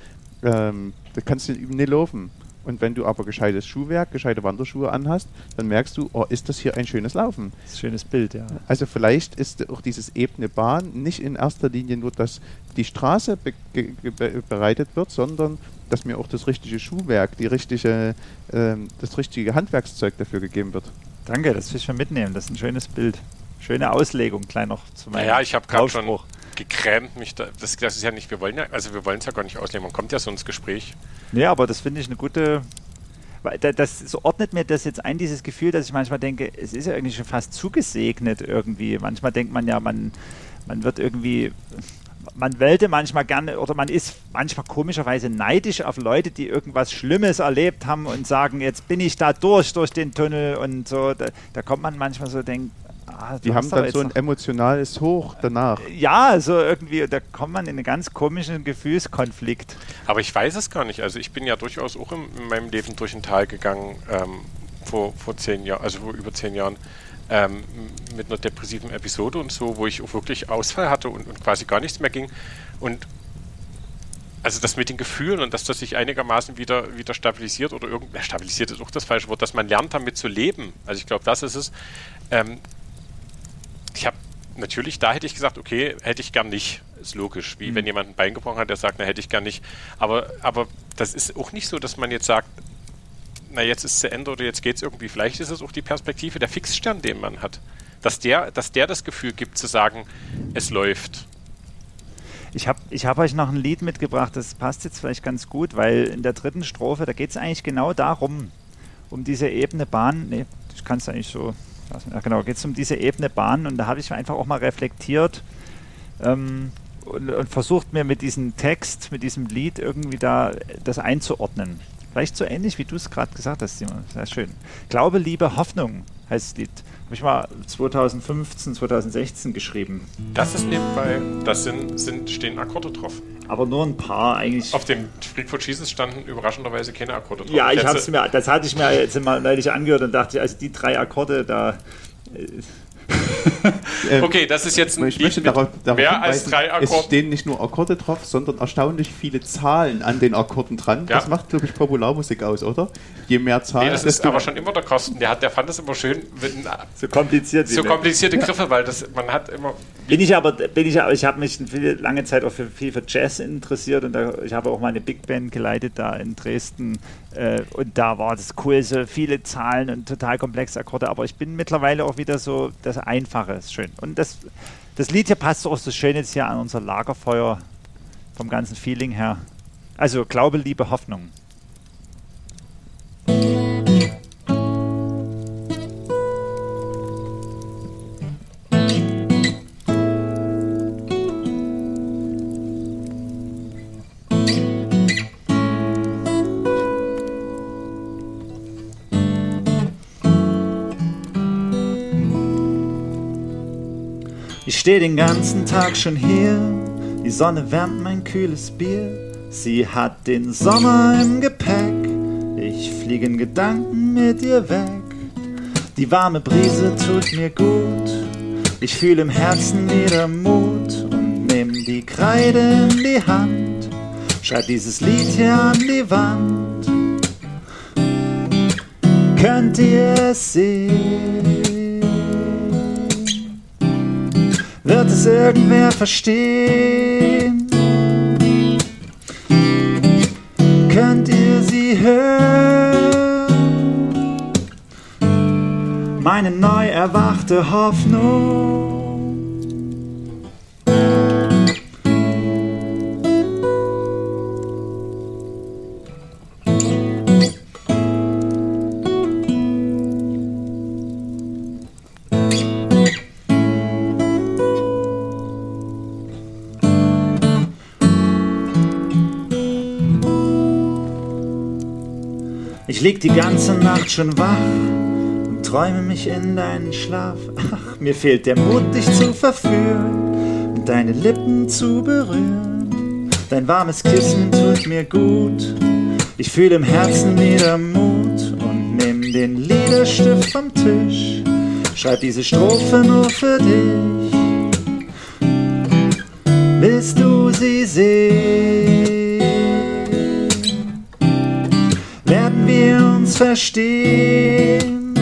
Ähm, da kannst du nicht laufen. Und wenn du aber gescheites Schuhwerk, gescheite Wanderschuhe anhast, dann merkst du, oh, ist das hier ein schönes Laufen. Das ist ein schönes Bild, ja. Also vielleicht ist auch dieses ebene Bahn nicht in erster Linie nur, dass die Straße be bereitet wird, sondern dass mir auch das richtige Schuhwerk, die richtige, ähm, das richtige Handwerkszeug dafür gegeben wird. Danke, das will ich schon mitnehmen. Das ist ein schönes Bild. Schöne Auslegung, klein noch zu meinem naja, ich habe gerade schon gekrämt mich da. Das, das ist ja nicht, wir wollen ja, also wir wollen es ja gar nicht auslegen. Man kommt ja so ins Gespräch. Ja, aber das finde ich eine gute. das so ordnet mir das jetzt ein, dieses Gefühl, dass ich manchmal denke, es ist ja irgendwie schon fast zugesegnet irgendwie. Manchmal denkt man ja, man, man wird irgendwie, man wollte manchmal gerne oder man ist manchmal komischerweise neidisch auf Leute, die irgendwas Schlimmes erlebt haben und sagen, jetzt bin ich da durch, durch den Tunnel und so. Da, da kommt man manchmal so denkt, ah, Die du haben dann jetzt so ein emotionales Hoch danach. ja, so irgendwie, da kommt man in einen ganz komischen Gefühlskonflikt. Aber ich weiß es gar nicht. Also ich bin ja durchaus auch in, in meinem Leben durch ein Tal gegangen ähm, vor, vor zehn Jahren, also vor über zehn Jahren, ähm, mit einer depressiven Episode und so, wo ich auch wirklich Ausfall hatte und, und quasi gar nichts mehr ging. Und also das mit den Gefühlen und dass das sich einigermaßen wieder, wieder stabilisiert oder irgend ja, stabilisiert ist auch das falsche Wort, dass man lernt damit zu leben. Also ich glaube, das ist es. Ähm, ich habe natürlich, da hätte ich gesagt, okay, hätte ich gern nicht. Ist logisch. Wie wenn jemand ein Bein gebrochen hat, der sagt, na, hätte ich gern nicht. Aber, aber das ist auch nicht so, dass man jetzt sagt, na, jetzt ist es zu Ende oder jetzt geht es irgendwie. Vielleicht ist es auch die Perspektive, der Fixstern, den man hat. Dass der, dass der das Gefühl gibt, zu sagen, es läuft. Ich habe ich hab euch noch ein Lied mitgebracht, das passt jetzt vielleicht ganz gut, weil in der dritten Strophe, da geht es eigentlich genau darum, um diese Ebene Bahn. Nee, ich kann es eigentlich so. Ja, genau, geht es um diese Ebene Bahn und da habe ich einfach auch mal reflektiert ähm, und, und versucht mir mit diesem Text, mit diesem Lied irgendwie da das einzuordnen. Vielleicht so ähnlich, wie du es gerade gesagt hast, Simon. Sehr schön. Glaube, Liebe, Hoffnung heißt das Lied. Habe ich mal 2015, 2016 geschrieben. Das ist nebenbei, das sind, sind, stehen Akkorde drauf. Aber nur ein paar eigentlich. Auf dem Freak for Jesus standen überraschenderweise keine Akkorde drauf. Ja, ich hab's mir, das hatte ich mir jetzt mal neulich angehört und dachte, also die drei Akkorde da. <laughs> Äh, Okay, das ist jetzt ein Ich möchte mit darauf, darauf mehr als drei es Akkorden. stehen nicht nur Akkorde drauf, sondern erstaunlich viele Zahlen an den Akkorden dran. Ja. Das macht, glaube ich, Popularmusik aus, oder? Je mehr Zahlen, Nee, das ist aber schon immer der Kosten. Der, hat, der fand es immer schön, wenn, So kompliziert. so komplizierte Griffe, weil das, man hat immer. Bin ich aber, bin ich ich habe mich viele, lange Zeit auch für viel für Jazz interessiert und da, ich habe auch mal eine Big Band geleitet da in Dresden äh, und da war das cool, so viele Zahlen und total komplexe Akkorde, aber ich bin mittlerweile auch wieder so, das Einfache ist schön. Und das, das Lied hier passt auch so schön jetzt hier an unser Lagerfeuer vom ganzen Feeling her. Also Glaube, Liebe, Hoffnung. Stehe den ganzen Tag schon hier, die Sonne wärmt mein kühles Bier. Sie hat den Sommer im Gepäck, ich fliege in Gedanken mit ihr weg. Die warme Brise tut mir gut, ich fühle im Herzen wieder Mut und nehm die Kreide in die Hand. Schreib dieses Lied hier an die Wand. Könnt ihr es sehen? Wird es irgendwer verstehen? Könnt ihr sie hören? Meine neu erwachte Hoffnung. Ich lieg die ganze Nacht schon wach und träume mich in deinen Schlaf. Ach, mir fehlt der Mut, dich zu verführen und deine Lippen zu berühren. Dein warmes Kissen tut mir gut. Ich fühle im Herzen wieder Mut und nimm den Liederstift vom Tisch. Schreib diese Strophe nur für dich, bis du sie sehst verstehen.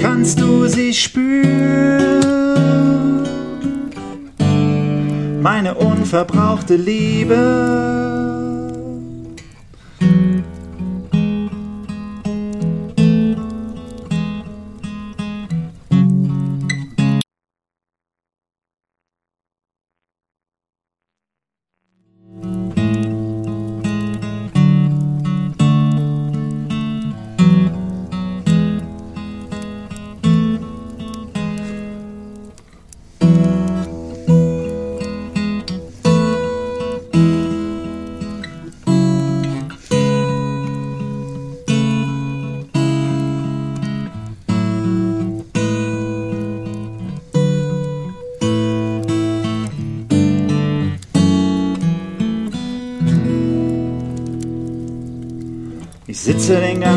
Kannst du sie spüren? Meine unverbrauchte Liebe.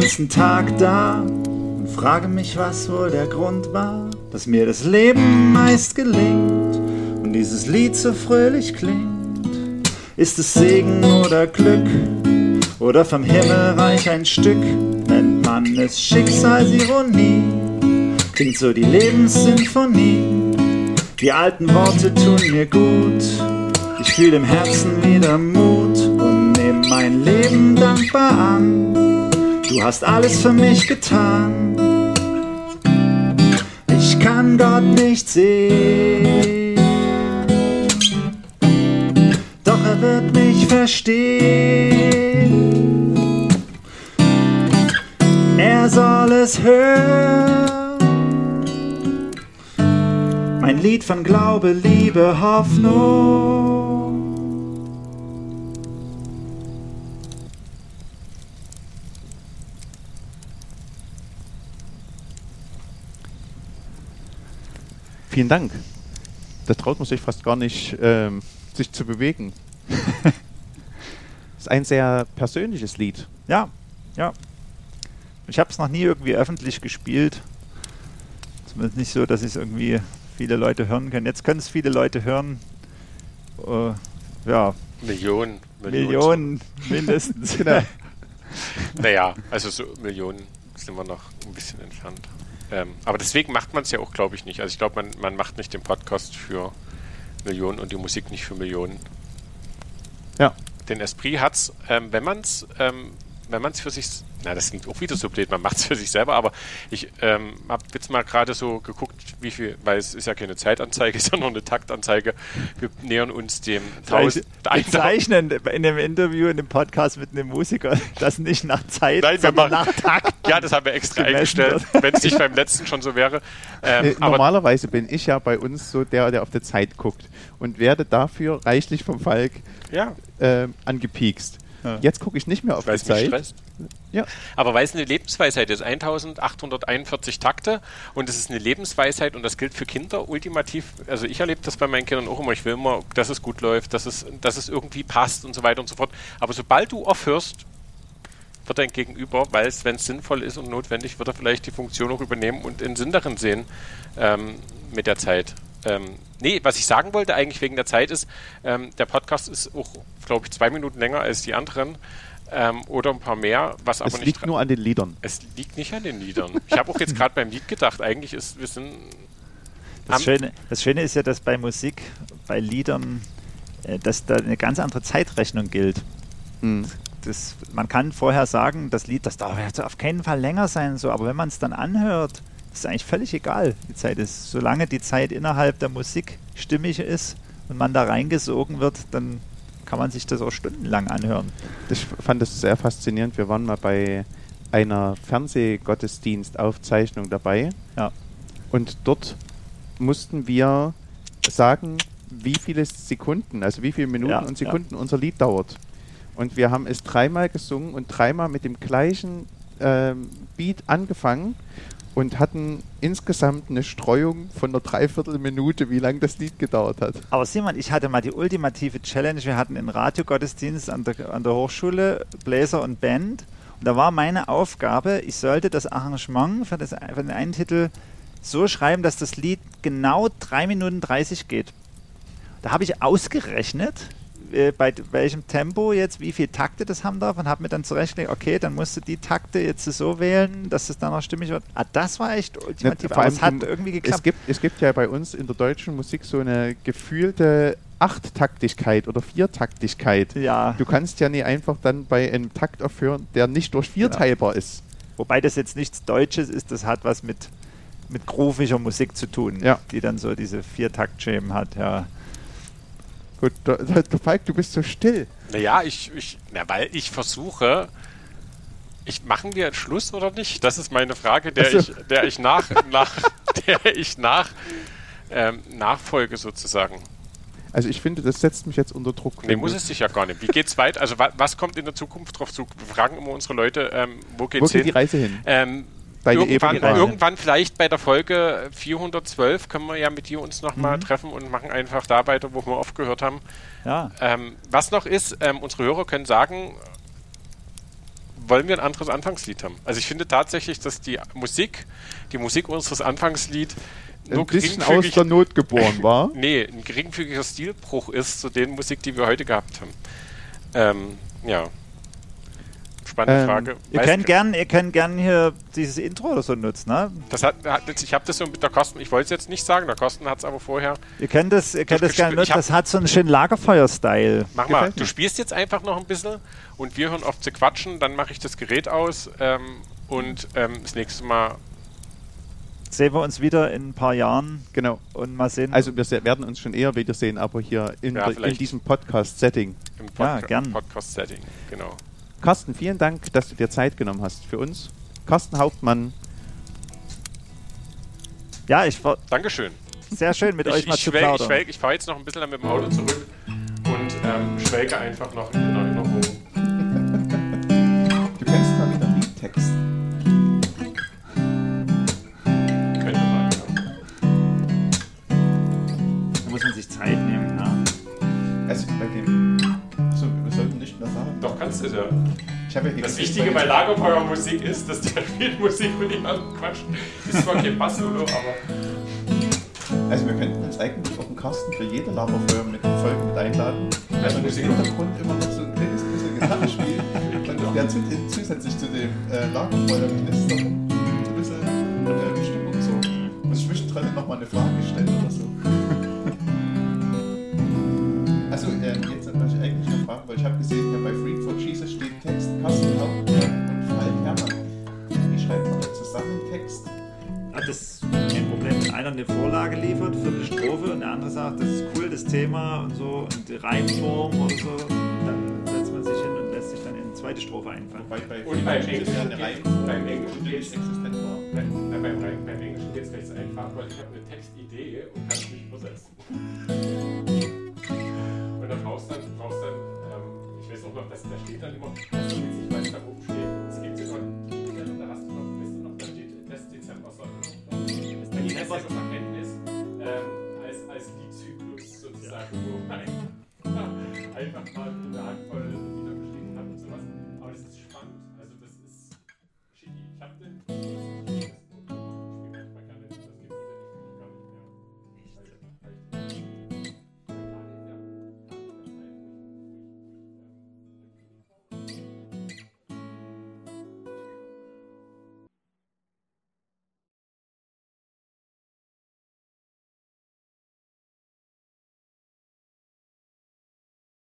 Ganzen Tag da und frage mich, was wohl der Grund war, dass mir das Leben meist gelingt und dieses Lied so fröhlich klingt. Ist es Segen oder Glück oder vom Himmelreich ein Stück? Nennt man es Schicksalsironie? Klingt so die Lebenssinfonie. Die alten Worte tun mir gut. Ich fühle im Herzen wieder Mut und nehme mein Leben dankbar an. Du hast alles für mich getan. Ich kann Gott nicht sehen, doch er wird mich verstehen. Er soll es hören. Mein Lied von Glaube, Liebe, Hoffnung. Vielen Dank. Da traut man sich fast gar nicht, ähm, sich zu bewegen. <laughs> ist ein sehr persönliches Lied. Ja, ja. Ich habe es noch nie irgendwie öffentlich gespielt. Zumindest nicht so, dass es irgendwie viele Leute hören können. Jetzt können es viele Leute hören. Äh, ja, Millionen. Millionen mindestens. <laughs> Genau. <laughs> Naja, also so Millionen sind wir noch ein bisschen entfernt. Ähm, aber deswegen macht man es ja auch, glaube ich, nicht. Also ich glaube, man, man macht nicht den Podcast für Millionen und die Musik nicht für Millionen. Ja. Den Esprit hat's, ähm, wenn man es ähm, wenn man es für sich, na, das klingt auch wieder so blöd, man macht es für sich selber, aber ich ähm, habe jetzt mal gerade so geguckt, wie viel, weil es ist ja keine Zeitanzeige, <laughs> sondern eine Taktanzeige. Wir nähern uns dem Tausend- 1000. Bezeichnen in dem Interview, in dem Podcast mit einem Musiker, <laughs> das nicht nach Zeit, Nein, sondern machen- nach Takt. <laughs> Ja, das haben wir extra eingestellt, wenn es nicht beim letzten schon so wäre. Ähm, Äh, aber normalerweise bin ich ja bei uns so der, der auf die Zeit guckt und werde dafür reichlich vom Falk ja, ähm, angepiekst. Ja. Jetzt gucke ich nicht mehr auf weil die Zeit. stresst. Ja. Aber weil es eine Lebensweisheit ist, 1841 Takte und es ist eine Lebensweisheit und das gilt für Kinder ultimativ. Also ich erlebe das bei meinen Kindern auch immer. Ich will immer, dass es gut läuft, dass es, dass es irgendwie passt und so weiter und so fort. Aber sobald du aufhörst, wird dein Gegenüber, weil es, wenn es sinnvoll ist und notwendig, wird er vielleicht die Funktion auch übernehmen und den Sinn darin sehen ähm, mit der Zeit. Ähm, nee, was ich sagen wollte eigentlich wegen der Zeit ist, ähm, der Podcast ist auch, glaube ich, zwei Minuten länger als die anderen ähm, oder ein paar mehr, was aber Es nicht liegt dra- nur an den Liedern. es liegt nicht an den Liedern. Ich habe auch jetzt gerade beim Lied gedacht, eigentlich ist, wir sind. Das Schöne, das Schöne ist ja, dass bei Musik, bei Liedern, äh, dass da eine ganz andere Zeitrechnung gilt. Mhm. Das, man kann vorher sagen, das Lied, das darf auf keinen Fall länger sein, so, aber wenn man es dann anhört, ist eigentlich völlig egal, die Zeit ist. Solange die Zeit innerhalb der Musik stimmig ist und man da reingesogen wird, dann kann man sich das auch stundenlang anhören. Ich fand das sehr faszinierend. Wir waren mal bei einer Fernsehgottesdienstaufzeichnung dabei Ja. und dort mussten wir sagen, wie viele Sekunden, also wie viele Minuten Ja, und Sekunden unser Lied dauert. Und wir haben es dreimal gesungen und dreimal mit dem gleichen ähm, Beat angefangen und hatten insgesamt eine Streuung von einer Dreiviertelminute, wie lange das Lied gedauert hat. Aber Simon, ich hatte mal die ultimative Challenge. Wir hatten einen Radiogottesdienst an der, an der Hochschule, Bläser und Band. Und da war meine Aufgabe, ich sollte das Arrangement für, das, für den einen Titel so schreiben, dass das Lied genau 3 Minuten 30 geht. Da habe ich ausgerechnet, äh, bei welchem Tempo jetzt wie viel Takte das haben darf und habe mir dann zurechtgelegt, okay, dann musst du die Takte jetzt so wählen, dass es dann auch stimmig wird. Ah, das war echt ultimativ, vor aber es hat irgendwie Es geklappt. gibt, es gibt ja bei uns in der deutschen Musik so eine gefühlte Achttaktigkeit oder Viertaktigkeit. ja. Du kannst ja nie einfach dann bei einem Takt aufhören, der nicht durch vier Genau. teilbar ist. Wobei das jetzt nichts Deutsches ist, das hat was mit, mit grooviger Musik zu tun, Ja. die dann so diese Viertakt-Schemen hat, ja. Gut, Falk, du bist so still. Naja, ich, ich, na, weil ich versuche. Ich, machen wir einen Schluss oder nicht? Das ist meine Frage, der Ach so. ich, der ich nach, nach, <laughs> der ich nach, ähm, nachfolge sozusagen. Also ich finde, das setzt mich jetzt unter Druck. Nee, muss es sich ja gar nicht. Wie geht's weiter? Also wa was kommt in der Zukunft drauf zu? Wir fragen immer unsere Leute, ähm, wo geht's Wo geht hin? die Reise hin? Ähm, Deine irgendwann, Reise. irgendwann vielleicht bei der Folge 412 können wir ja mit dir uns nochmal Mhm. treffen und machen einfach da weiter, wo wir aufgehört haben. Ja, Ähm, was noch ist, ähm, unsere Hörer können sagen, wollen wir ein anderes Anfangslied haben. Also ich finde tatsächlich, dass die Musik, die Musik unseres Anfangslied nur ein bisschen aus der Not geboren war. <laughs> nee, ein geringfügiger Stilbruch ist zu den Musik, die wir heute gehabt haben. Ähm, ja. Spannende ähm, Frage. Ihr könnt, gern, ihr könnt gern hier dieses Intro oder so nutzen, ne? Das hat, ich habe das so mit der Kosten, ich wollte es jetzt nicht sagen, der Kosten hat es aber vorher. Ihr könnt das, ihr könnt das gerne nutzen, das hat so einen schönen Lagerfeuer-Style. Mach mal, du spielst jetzt einfach noch ein bisschen und wir hören auf zu quatschen, dann mache ich das Gerät aus ähm, und ähm, das nächste Mal sehen wir uns wieder in ein paar Jahren. Genau. Und mal sehen. Also wir werden uns schon eher wiedersehen, aber hier in, ja, in diesem Podcast-Setting. Im Pod ja, gern. Podcast-Setting, genau. Carsten, vielen Dank, dass du dir Zeit genommen hast für uns. Carsten Hauptmann. Ja, ich war. Dankeschön. Sehr schön mit ich, euch mal ich zu schwelg, plaudern. Ich, ich fahre jetzt noch ein bisschen mit dem Auto zurück und ähm, schwelge einfach noch in den Erinnerungen. du kennst mal wieder Liedtext. Du ja. Ja das Wichtige bei Lagerfeuermusik ist, dass der Spielmusik <laughs> mit jemandem quatscht. Ist zwar kein Bassolo, aber. Also wir könnten uns eigentlich auf den Kasten für jede Lagerfeuer mit Folge mit einladen. Also im Hintergrund immer noch so ein kleines bisschen Gitarre spielt. und der zusätzlich zu dem äh, Lagerfeuer die Reimform oder so, dann setzt man sich hin und lässt sich dann in eine zweite Strophe einfallen. Wobei bei und beim Englischen, ja Reim, beim Englischen geht es existent war. Beim, beim, beim Englischen geht es recht einfach, weil ich habe eine Textidee und kann es nicht übersetzen